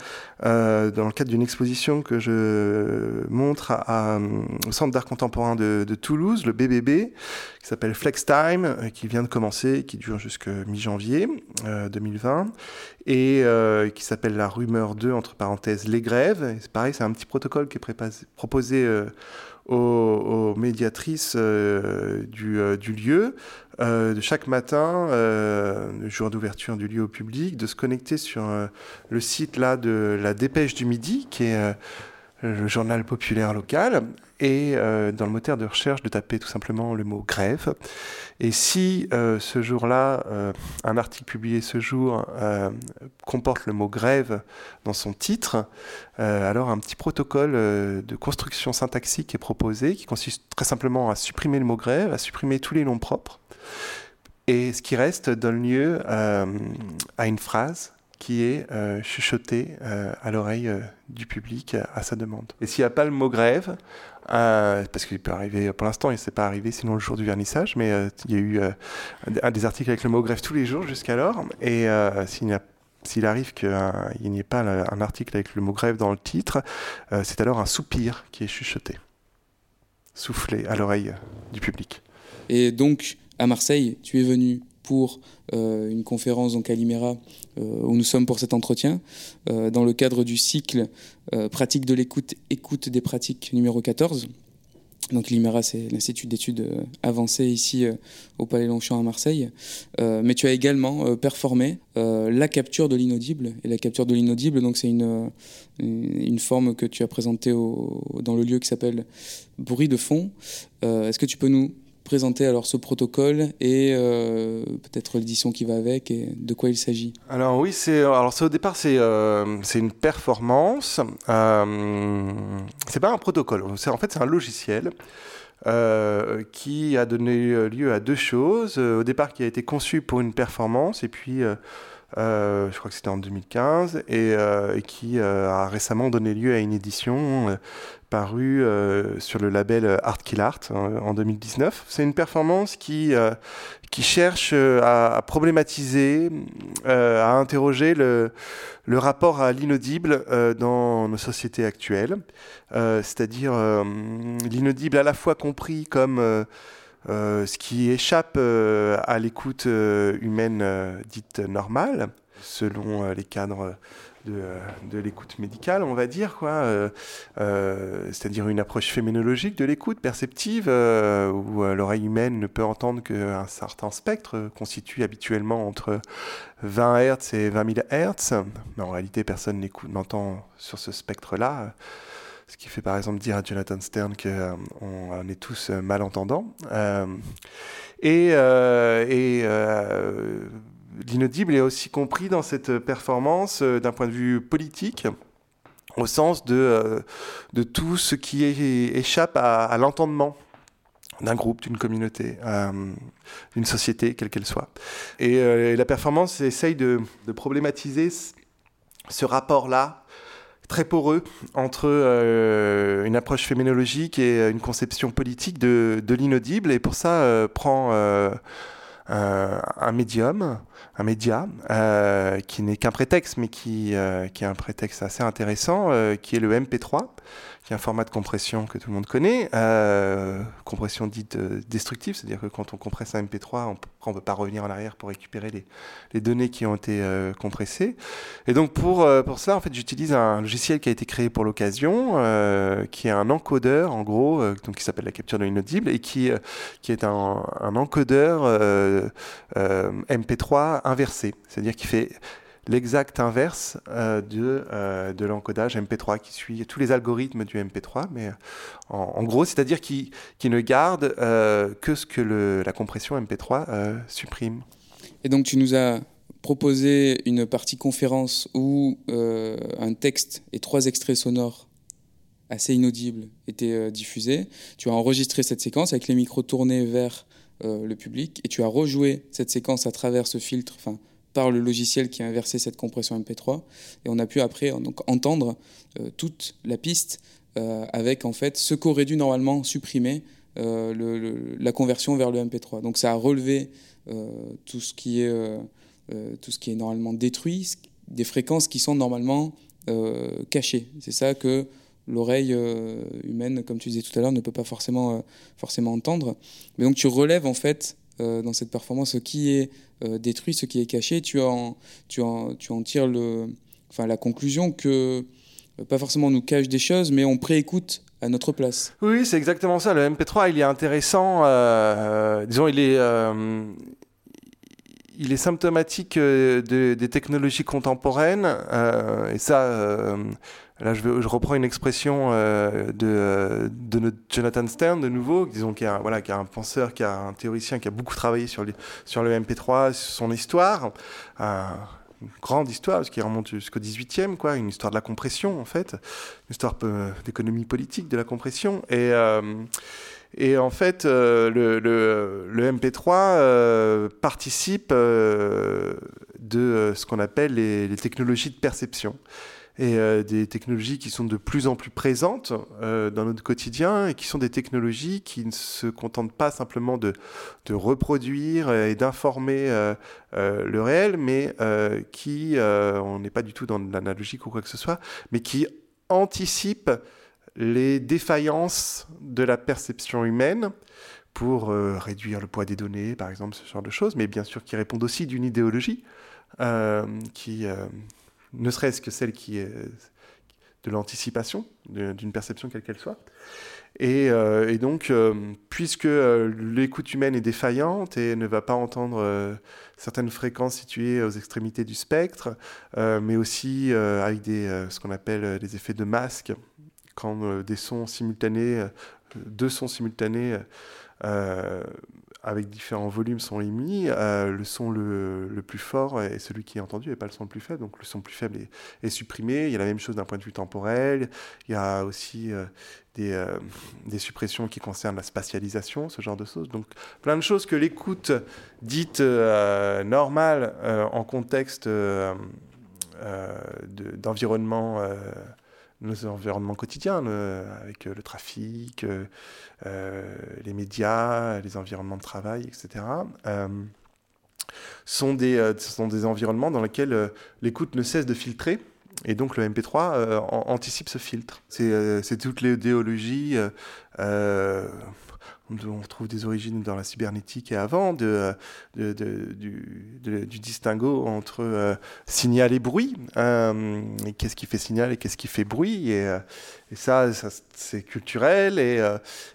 euh, dans le cadre d'une exposition que je montre à, au Centre d'art contemporain de, de, Toulouse, le BBB, qui s'appelle Flex Time, euh, qui vient de commencer, qui dure jusqu'à mi-janvier euh, 2020, et euh, qui s'appelle La Rumeur 2, entre parenthèses, Les Grèves. C'est pareil, c'est un petit protocole qui est proposé euh, aux, médiatrices euh, du, euh, du, lieu, euh, de chaque matin, le jour d'ouverture du lieu au public, de se connecter sur le site là de la Dépêche du Midi, qui est le journal populaire local, et euh, dans le moteur de recherche de taper tout simplement le mot grève. Et si euh, ce jour-là, euh, un article publié ce jour comporte le mot grève dans son titre, alors un petit protocole de construction syntaxique est proposé qui consiste très simplement à supprimer le mot grève, à supprimer tous les noms propres. Et ce qui reste donne lieu à une phrase qui est euh, chuchoté euh, à l'oreille euh, du public à sa demande. Et s'il n'y a pas le mot grève, parce qu'il peut arriver, pour l'instant, il ne s'est pas arrivé sinon le jour du vernissage, mais il y a eu des articles avec le mot grève tous les jours jusqu'alors. Et s'il arrive qu'il n'y ait pas un article avec le mot grève dans le titre, c'est alors un soupir qui est chuchoté, soufflé à l'oreille du public. Et donc, à Marseille, tu es venu pour euh, une conférence donc à l'IMERA euh, où nous sommes pour cet entretien, euh, dans le cadre du cycle Pratique de l'écoute, écoute des pratiques numéro 14. Donc l'IMERA, c'est l'Institut d'études avancées ici au Palais Longchamp à Marseille. mais tu as également performé la capture de l'inaudible. Et la capture de l'inaudible, donc c'est une, une forme que tu as présentée dans le lieu qui s'appelle bruit de fond. Est-ce que tu peux nous présenter alors ce protocole et euh, peut-être l'édition qui va avec et de quoi il s'agit Alors oui, c'est alors au départ c'est euh, c'est une performance. Euh, c'est pas un protocole. C'est en fait c'est un logiciel. Euh, qui a donné lieu à deux choses. au départ, qui a été conçu pour une performance, et puis je crois que c'était en 2015, et, et qui a récemment donné lieu à une édition paru euh, sur le label Art Kill Art euh, en 2019. C'est une performance qui, euh, qui cherche à, problématiser, à interroger le, le rapport à l'inaudible dans nos sociétés actuelles, c'est-à-dire l'inaudible à la fois compris comme ce qui échappe à l'écoute humaine dite normale, selon les cadres de, l'écoute médicale, on va dire, quoi, euh, euh, c'est-à-dire une approche féminologique de l'écoute perceptive, euh, où l'oreille humaine ne peut entendre qu'un certain spectre, constitué habituellement entre 20 Hz et 20 000 Hz. Mais en réalité, personne n'entend sur ce spectre-là. Ce qui fait par exemple dire à Jonathan Stern qu'on on est tous malentendants. et, et l'inaudible est aussi compris dans cette performance euh, d'un point de vue politique au sens de, euh, de tout ce qui échappe à, l'entendement d'un groupe, d'une communauté, euh, d'une société, quelle qu'elle soit. Et, la performance essaye de, problématiser ce rapport-là très poreux entre une approche féminologique et une conception politique de, l'inaudible, et pour ça prend un médium, un média, euh, qui n'est qu'un prétexte, mais qui, euh, est un prétexte assez intéressant, euh, qui est le MP3, qui est un format de compression que tout le monde connaît, compression dite destructive, c'est-à-dire que quand on compresse un MP3, on ne peut pas revenir en arrière pour récupérer les, données qui ont été euh, compressées. Et donc pour, euh, pour ça, en fait, j'utilise un logiciel qui a été créé pour l'occasion, euh, qui est un encodeur, en gros, donc qui s'appelle la capture de l'inaudible, et qui, qui est un, encodeur MP3 inversé. C'est-à-dire qu'il fait l'exact inverse euh, de, euh, de l'encodage MP3 qui suit tous les algorithmes du MP3, mais en, gros, c'est-à-dire qui, qui ne garde euh, que ce que le, la compression MP3 supprime. Et donc tu nous as proposé une partie conférence où un texte et trois extraits sonores assez inaudibles étaient diffusés. Tu as enregistré cette séquence avec les micros tournés vers le public et tu as rejoué cette séquence à travers ce filtre, par le logiciel qui a inversé cette compression MP3. Et on a pu après donc, entendre euh, toute la piste euh, avec en fait ce qu'aurait dû normalement supprimer euh, la conversion vers le MP3. Donc ça a relevé tout, ce qui est, tout ce qui est normalement détruit, des fréquences qui sont normalement cachées. C'est ça que l'oreille humaine, comme tu disais tout à l'heure, ne peut pas forcément, forcément entendre. Mais donc tu relèves en fait dans cette performance ce qui est détruit ce qui est caché, tu en, tu en, tu en tires le, enfin, la conclusion que euh, pas forcément on nous cache des choses, mais on préécoute à notre place. Oui, c'est exactement ça. Le MP3, il est intéressant. Euh, disons, il est, il est symptomatique des technologies contemporaines. et ça, Là, je, reprends une expression euh, de, euh, Jonathan Stern, de nouveau, disons, qui est, un, voilà, un penseur, qui est un théoricien, qui a beaucoup travaillé sur, le MP3, sur son histoire. Euh, une grande histoire, parce qu'il remonte jusqu'au 18e, quoi, une histoire de la compression, en fait, une histoire d'économie politique de la compression. Et, euh, en fait, le, le, le, MP3 participe de ce qu'on appelle les technologies de perception et euh, des technologies qui sont de plus en plus présentes euh, dans notre quotidien et qui sont des technologies qui ne se contentent pas simplement de, reproduire et d'informer euh, le réel, mais qui, on n'est pas du tout dans l'analogique ou quoi que ce soit, mais qui anticipent les défaillances de la perception humaine pour réduire le poids des données, par exemple, ce genre de choses, mais bien sûr qui répondent aussi d'une idéologie qui ne serait-ce que celle qui est de l'anticipation d'une perception quelle qu'elle soit. Et, euh, donc, euh, puisque euh, l'écoute humaine est défaillante et ne va pas entendre certaines fréquences situées aux extrémités du spectre, mais aussi avec des, ce qu'on appelle des effets de masque, quand des sons simultanés, deux sons simultanés avec différents volumes sont émis, euh, le son le, plus fort est celui qui est entendu et pas le son le plus faible. Donc le son le plus faible est, supprimé. Il y a la même chose d'un point de vue temporel. Il y a aussi euh, euh, des, suppressions qui concernent la spatialisation, ce genre de choses. Donc plein de choses que l'écoute dite normale en contexte d'environnement nos environnements quotidiens, avec euh, le trafic, euh, euh, les médias, les environnements de travail, etc., sont, des, sont des environnements dans lesquels l'écoute ne cesse de filtrer. Et donc le MP3 anticipe ce filtre. C'est toute l'idéologie on trouve des origines dans la cybernétique et avant, du, distinguo entre euh, signal et bruit. Euh, qu'est-ce qui fait signal et qu'est-ce qui fait bruit? Et, euh, ça, c'est culturel et,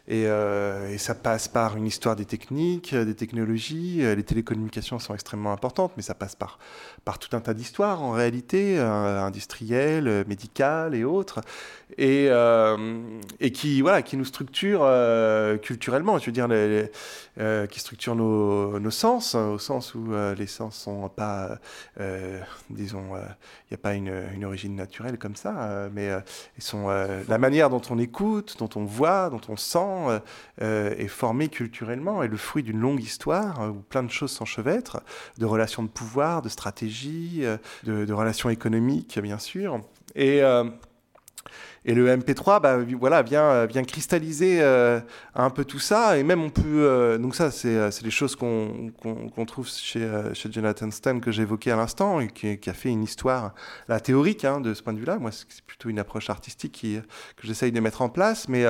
et, ça passe par une histoire des techniques, des technologies. Les télécommunications sont extrêmement importantes, mais ça passe par, par tout un tas d'histoires en réalité, industrielles, médicales et autres, et, et qui, voilà, qui nous structurent culturellement je veux dire, euh, qui structurent nos, nos, sens, au sens où euh, les sens sont pas, euh, disons, il n'y a pas une, une, origine naturelle comme ça, mais ils sont la manière dont on écoute, dont on voit, dont on sent, est formée culturellement, et le fruit d'une longue histoire où plein de choses s'enchevêtrent, de relations de pouvoir, de stratégie, de, de relations économiques, bien sûr, et le MP3, bah, voilà, vient, vient cristalliser euh, un peu tout ça. Et même on peut. Euh, donc, ça, c'est euh, des choses qu'on trouve chez, Jonathan Stem que j'évoquais à l'instant, et qui, a fait une histoire la théorique hein, de ce point de vue-là. Moi, c'est plutôt une approche artistique que j'essaye de mettre en place. Mais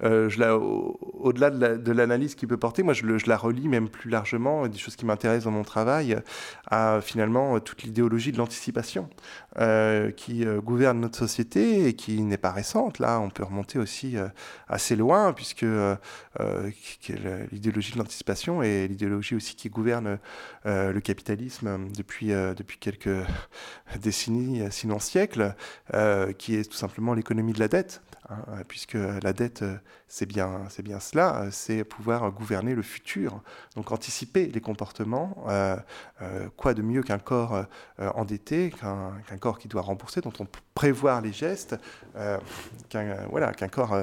au-delà de l'analyse qu'il peut porter, moi, je, je, la relis même plus largement, des choses qui m'intéressent dans mon travail, à finalement toute l'idéologie de l'anticipation qui gouverne notre société et qui n'est pas Là, on peut remonter aussi euh, assez loin, puisque euh, euh, l'idéologie de l'anticipation est l'idéologie aussi qui gouverne le capitalisme depuis quelques décennies, sinon siècles, qui est tout simplement l'économie de la dette. Hein, puisque la dette, c'est bien, c'est bien cela, c'est pouvoir gouverner le futur, donc anticiper les comportements. quoi de mieux qu'un corps endetté, qu'un corps qui doit rembourser, dont on peut prévoir les gestes, qu'un voilà, qu'un corps,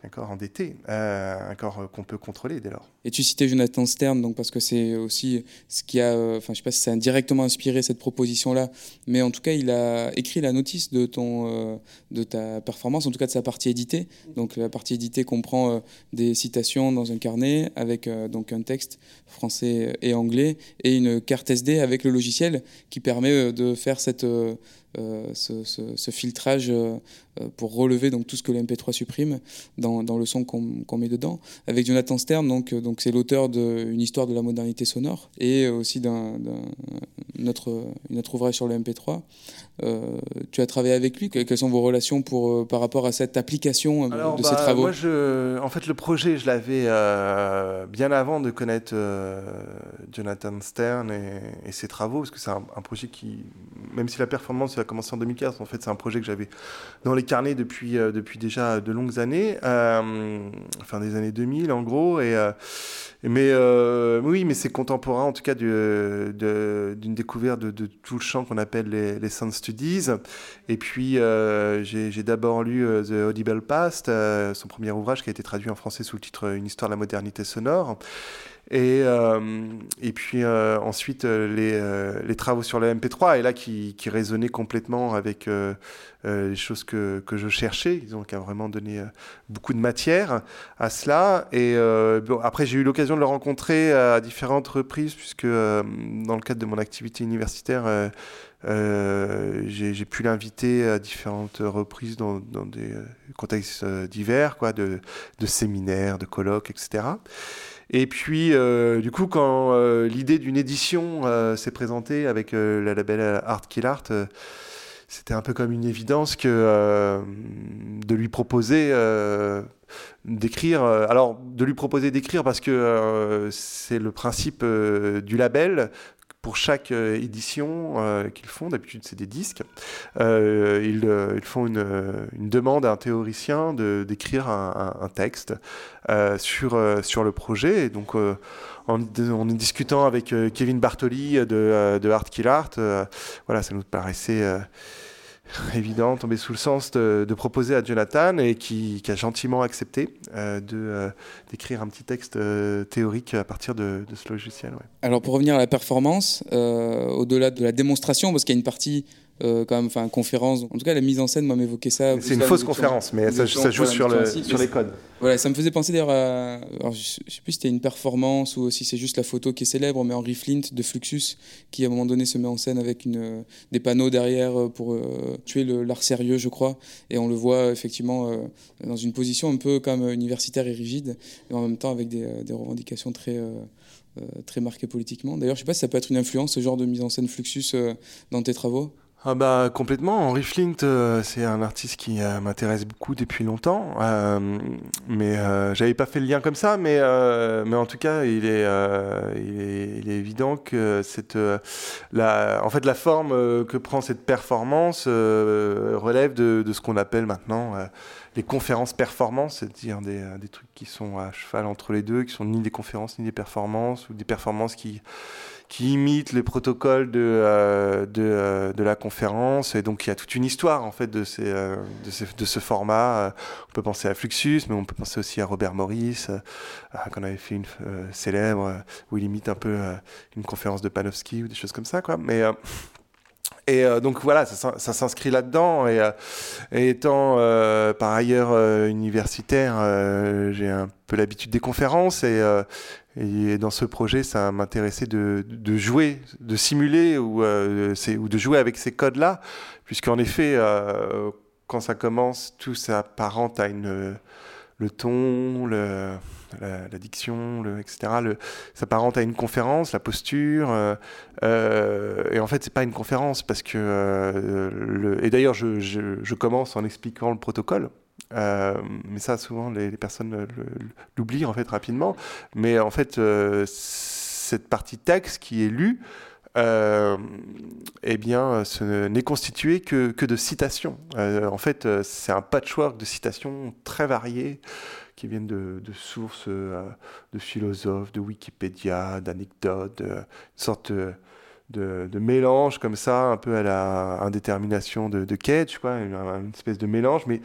qu'un corps endetté, un corps qu'on peut contrôler dès lors. Et tu citais Jonathan Stern, donc parce que c'est aussi ce qui a, enfin je sais pas si ça a directement inspiré cette proposition-là, mais en tout cas il a écrit la notice de ton, de ta performance, en tout cas de sa partie éditée. Donc la partie éditée comprend des citations dans un carnet avec donc un texte français et anglais et une carte SD avec le logiciel qui permet de faire cette euh, ce, filtrage euh, euh, pour relever donc tout ce que le MP3 supprime dans, le son qu'on met dedans. Avec Jonathan Stern, donc donc c'est l'auteur d'une histoire de la modernité sonore et aussi d'un autre, une autre ouvrage sur le MP3. tu as travaillé avec lui. Quelles sont vos relations pour, par rapport à cette application de ces bah, travaux? moi, je, En fait, le projet, je l'avais bien avant de connaître Jonathan Stern et, ses travaux, parce que c'est un, un, projet qui, même si la performance a commencé en 2015, en fait, c'est un projet que j'avais dans les carnets depuis, euh, depuis déjà de longues années, euh, enfin des années 2000 en gros. Et, euh, mais oui, mais c'est contemporain en tout cas d'une découverte de, tout le champ qu'on appelle les, les Sound Studies. Et puis j'ai d'abord lu The Audible Past, son premier ouvrage qui a été traduit en français sous le titre Une histoire de la modernité sonore. Et, euh, et puis euh, ensuite euh, les, les, travaux sur le MP3, et là qui, qui résonnaient complètement avec les choses que, que, je cherchais. Ils ont vraiment donné beaucoup de matière à cela. Et après, j'ai eu l'occasion de le rencontrer à différentes reprises, puisque dans le cadre de mon activité universitaire, j'ai pu l'inviter à différentes reprises dans, dans des contextes divers, quoi, de, de séminaires, de colloques, etc. Et puis, euh, du coup, quand euh, l'idée d'une édition euh, s'est présentée avec la label Art Kill Art, c'était un peu comme une évidence que de lui proposer d'écrire. alors, de lui proposer d'écrire parce que c'est le principe du label pour chaque euh, édition euh, qu'ils font, d'habitude c'est des disques, euh, ils, font une, demande à un théoricien d'écrire un, texte sur, sur le projet. Et donc en, en, discutant avec Kevin Bartoli de, de Art Kill Art, voilà, ça nous paraissait évident, tombé sous le sens de, proposer à Jonathan et qui, a gentiment accepté euh, euh, d'écrire un petit texte euh, théorique à partir de, ce logiciel. Alors pour revenir à la performance, au-delà de la démonstration, parce qu'il y a une partie euh, quand même, enfin, conférence. En tout cas, la mise en scène, moi, m'évoquait ça. C'est une fausse conférence, mais ça, joue sur, le, sur les codes. Voilà, ça me faisait penser d'ailleurs à. je sais plus si c'était une performance ou si c'est juste la photo qui est célèbre, mais Henry Flint de Fluxus, qui à un moment donné se met en scène avec une, des panneaux derrière pour euh, tuer l'art sérieux, je crois. Et on le voit effectivement euh, dans une position un peu comme universitaire et rigide, et en même temps avec des, des revendications très. très marquées politiquement. D'ailleurs, je sais pas si ça peut être une influence, ce genre de mise en scène Fluxus dans tes travaux ah bah complètement. Henry Flint, euh, c'est un artiste qui euh, m'intéresse beaucoup depuis longtemps, euh, mais j'avais pas fait le lien comme ça. Mais mais en tout cas, il est il est, évident que cette la en fait la forme que prend cette performance relève de, de ce qu'on appelle maintenant les conférences performances, c'est-à-dire des, des trucs qui sont à cheval entre les deux, qui sont ni des conférences ni des performances ou des performances qui qui imite les protocoles de, euh, euh, de, la conférence. Et donc, il y a toute une histoire, en fait, de, ces, euh, de, ce format. On peut penser à Fluxus, mais on peut penser aussi à Robert Morris, qu'on avait fait une célèbre, où il imite un peu une conférence de Panofsky ou des choses comme ça, quoi. Mais Et donc voilà, ça, s'inscrit là-dedans. Et, étant par ailleurs universitaire, j'ai un peu l'habitude des conférences. Et, et dans ce projet, ça m'intéressait de, jouer, de simuler ou, euh, ou de jouer avec ces codes-là. Puisqu'en effet, euh, quand ça commence, tout s'apparente à une, le ton, la, diction, etc. Le, s'apparente à une conférence, la posture. euh, et en fait, c'est pas une conférence parce que. et d'ailleurs, je commence en expliquant le protocole. Euh, mais ça, souvent, les, personnes l'oublient en fait rapidement. Mais en fait, euh, cette partie texte qui est lue, euh, eh bien, ce n'est constitué que, que de citations. Euh, en fait, c'est un patchwork de citations très variées qui viennent de, sources de philosophes, de Wikipédia, d'anecdotes, une sorte de mélange comme ça, un peu à la indétermination de, de Cage, quoi, une, une espèce de mélange, mais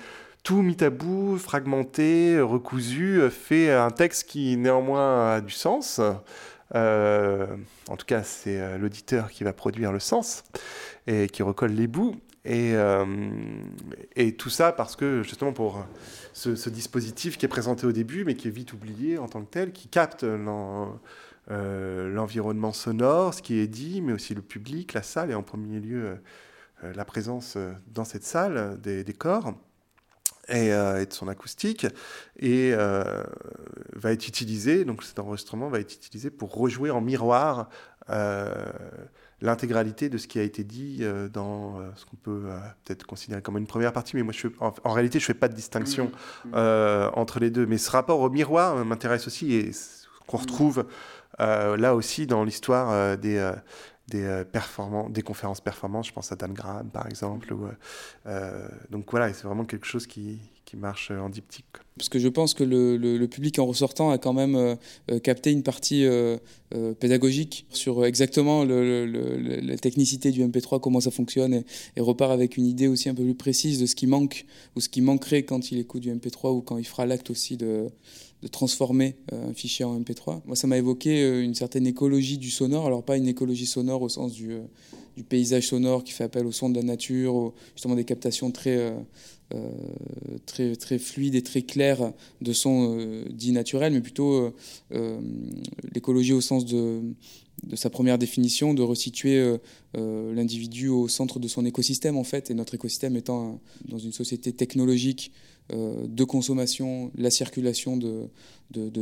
tout mis à bout, fragmenté, recousu, fait un texte qui néanmoins a du sens. Euh, en tout cas, c'est euh, l'auditeur qui va produire le sens et qui recolle les bouts. Et, euh, tout ça parce que justement pour ce, dispositif qui est présenté au début mais qui est vite oublié en tant que tel, qui capte l'en- l'environnement sonore, ce qui est dit, mais aussi le public, la salle et en premier lieu la présence dans cette salle des, des corps et, euh, et de son acoustique et euh, va être utilisé, donc cet enregistrement va être utilisé pour rejouer en miroir euh, l'intégralité de ce qui a été dit dans ce qu'on peut peut-être considérer comme une première partie, mais moi je fais, en, en réalité je fais pas de distinction euh, entre les deux. Mais ce rapport au miroir m'intéresse aussi et qu'on retrouve là aussi dans l'histoire des, des, euh, des conférences performances, je pense à Dan Graham par exemple. Euh, euh, donc voilà, c'est vraiment quelque chose qui, qui marche en diptyque. Parce que je pense que le, le- public en ressortant a quand même capté une partie pédagogique sur exactement le- la technicité du MP3, comment ça fonctionne, et repart avec une idée aussi un peu plus précise de ce qui manque ou ce qui manquerait quand il écoute du MP3 ou quand il fera l'acte aussi de, de transformer euh, un fichier en MP3. Moi, ça m'a évoqué euh, une certaine écologie du sonore, alors pas une écologie sonore au sens du, euh, paysage sonore qui fait appel au son de la nature, justement des captations très... très, très fluide et très clair de son euh, dit naturel, mais plutôt l'écologie au sens de, sa première définition, de resituer l'individu au centre de son écosystème, en fait, et notre écosystème étant dans une société technologique de consommation, la circulation de,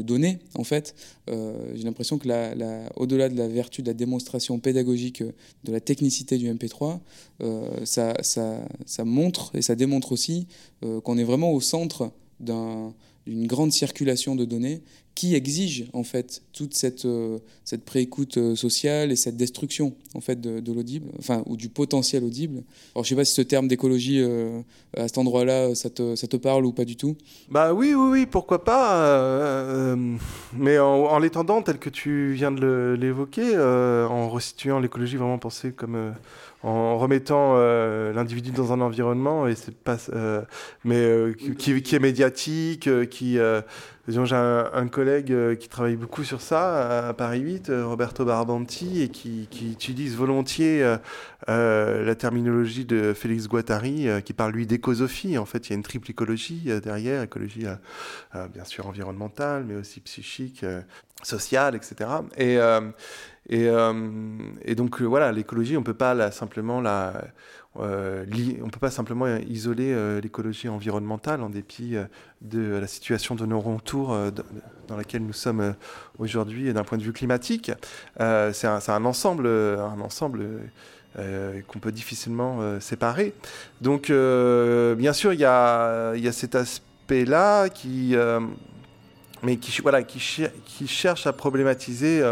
données, en fait, euh, j'ai l'impression que la, la- au-delà de la vertu de la démonstration pédagogique euh, de la technicité du MP3, euh, ça, ça, ça montre et ça démontre aussi euh, qu'on est vraiment au centre d'un- d'une grande circulation de données qui exige en fait toute cette, euh, cette préécoute euh, sociale et cette destruction en fait de, l'audible, enfin ou du potentiel audible. Alors je sais pas si ce terme d'écologie euh, à cet endroit-là ça te, ça te parle ou pas du tout? Bah oui, oui, oui, pourquoi pas. euh, euh, mais en, en l'étendant tel que tu viens de l'évoquer, euh, en resituant l'écologie vraiment pensée comme euh, en remettant euh, l'individu dans un environnement euh, mais euh, qui, est médiatique, qui, j'ai un, collègue qui travaille beaucoup sur ça à Paris 8, euh, Roberto Barbanti, et qui, qui utilise volontiers la terminologie de Félix Guattari, qui parle lui d'écosophie. En fait, il y a une triple écologie derrière, écologie bien sûr environnementale, mais aussi psychique, sociale, etc. Et, et, euh, et donc euh, voilà, l'écologie, on peut pas simplement la, euh, on peut pas simplement isoler euh, l'écologie environnementale en dépit de la situation de nos d- dans laquelle nous sommes aujourd'hui d'un point de vue climatique. C'est un, ensemble, un ensemble qu'on peut difficilement séparer. Donc, bien sûr, il y a, y a cet aspect-là qui, mais qui, voilà, qui, cher- qui cherche à problématiser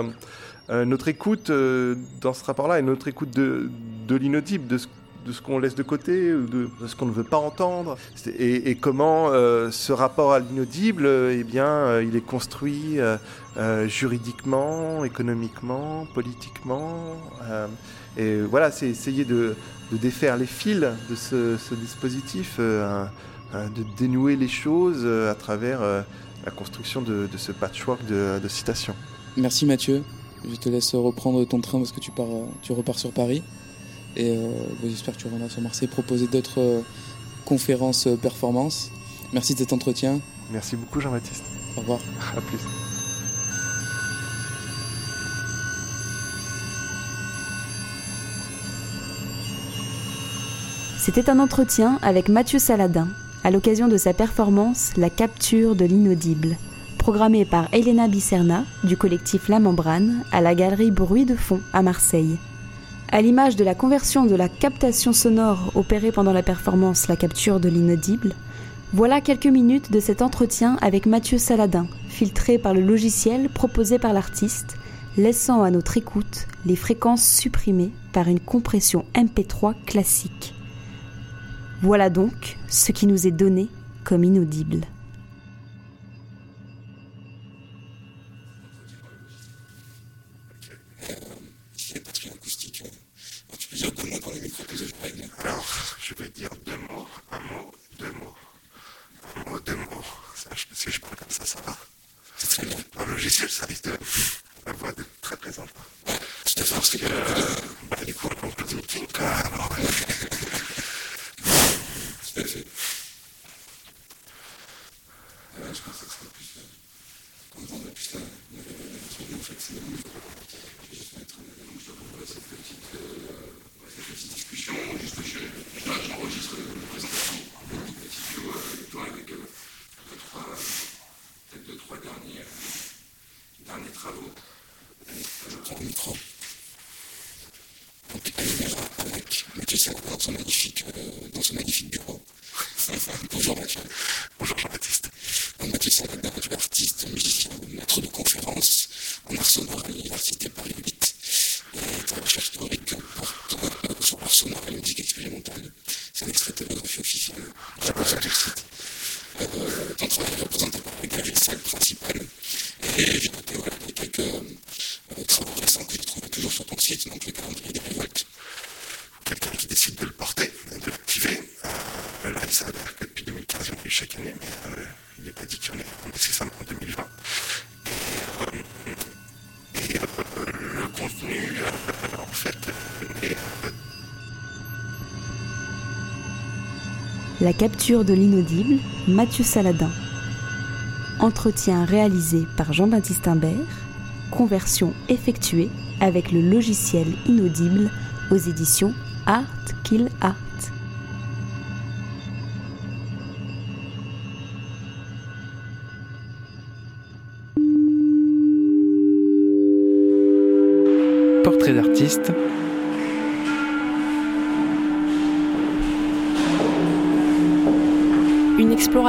notre écoute euh, dans ce rapport-là et notre écoute de, l'inaudible, de ce qu'on laisse de côté, de, ce qu'on ne veut pas entendre, et, comment euh, ce rapport à l'inaudible, euh, eh bien, euh, il est construit euh, euh, juridiquement, économiquement, politiquement. euh, et voilà, c'est essayer de, défaire les fils de ce, dispositif, euh, euh, de dénouer les choses euh, à travers euh, la construction de, ce patchwork de citations. Merci Mathieu. Je te laisse reprendre ton train parce que tu pars, euh, tu repars sur Paris. Et bah, j'espère que tu reviendras sur Marseille proposer d'autres conférences performances. Merci de cet entretien. Merci beaucoup Jean-Baptiste. Au revoir. À plus. C'était un entretien avec Mathieu Saladin à l'occasion de sa performance La capture de l'inaudible, programmée par Elena Bicerna du collectif La Membrane à la galerie Bruit de Fond à Marseille. À l'image de la conversion de la captation sonore opérée pendant la performance La capture de l'inaudible, voilà quelques minutes de cet entretien avec Mathieu Saladin, filtré par le logiciel proposé par l'artiste, laissant à notre écoute les fréquences supprimées par une compression MP3 classique. Voilà donc ce qui nous est donné comme inaudible. Alors, je vais dire deux mots, un mot, deux mots, un mot, deux mots. Si je parle comme ça, ça va. Dans le logiciel, risque de la voix de très présente. C'est parce que, bah, du coup, on compte le meeting, alors, La capture de l'inaudible, Mathieu Saladin. Entretien réalisé par Jean-Baptiste Imbert. Conversion effectuée avec le logiciel inaudible aux éditions Art Kill Art.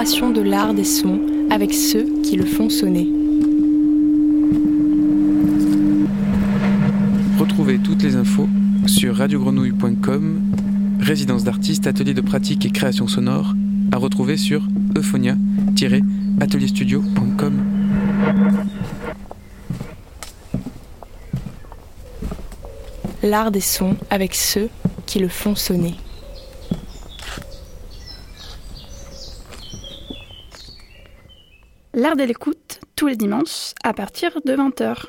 Exploration de l'art des sons avec ceux qui le font sonner. Retrouvez toutes les infos sur radiogrenouille.com, résidence d'artistes, atelier de pratique et création sonore, à retrouver sur euphonia-atelierstudio.com. L'art des sons avec ceux qui le font sonner. L'art de l'écoute, tous les dimanches, à partir de 20h.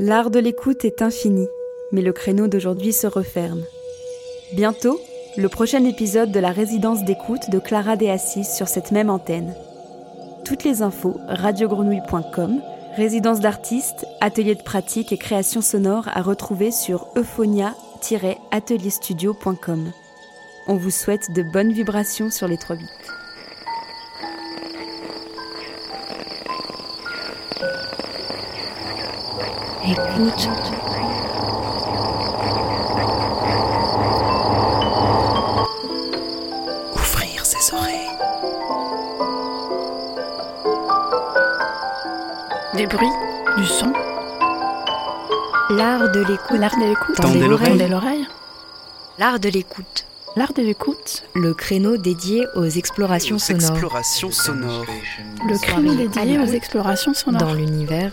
L'art de l'écoute est infini, mais le créneau d'aujourd'hui se referme. Bientôt, le prochain épisode de la résidence d'écoute de Clara De Assis sur cette même antenne. Toutes les infos, radiogrenouille.com, résidence d'artistes, atelier de pratique et création sonore à retrouver sur euphonia-atelierstudio.com. On vous souhaite de bonnes vibrations sur les trois bits. Écoute. Ouvrir ses oreilles. Des bruits, du son. L'art de l'écoute. L'art de l'écoute. Tendez l'oreille. Tendez l'oreille. L'art de l'écoute. L'art de l'écoute. Le créneau dédié aux explorations Aux sonores. explorations sonores. Le créneau dédié aux explorations sonores. Dans l'univers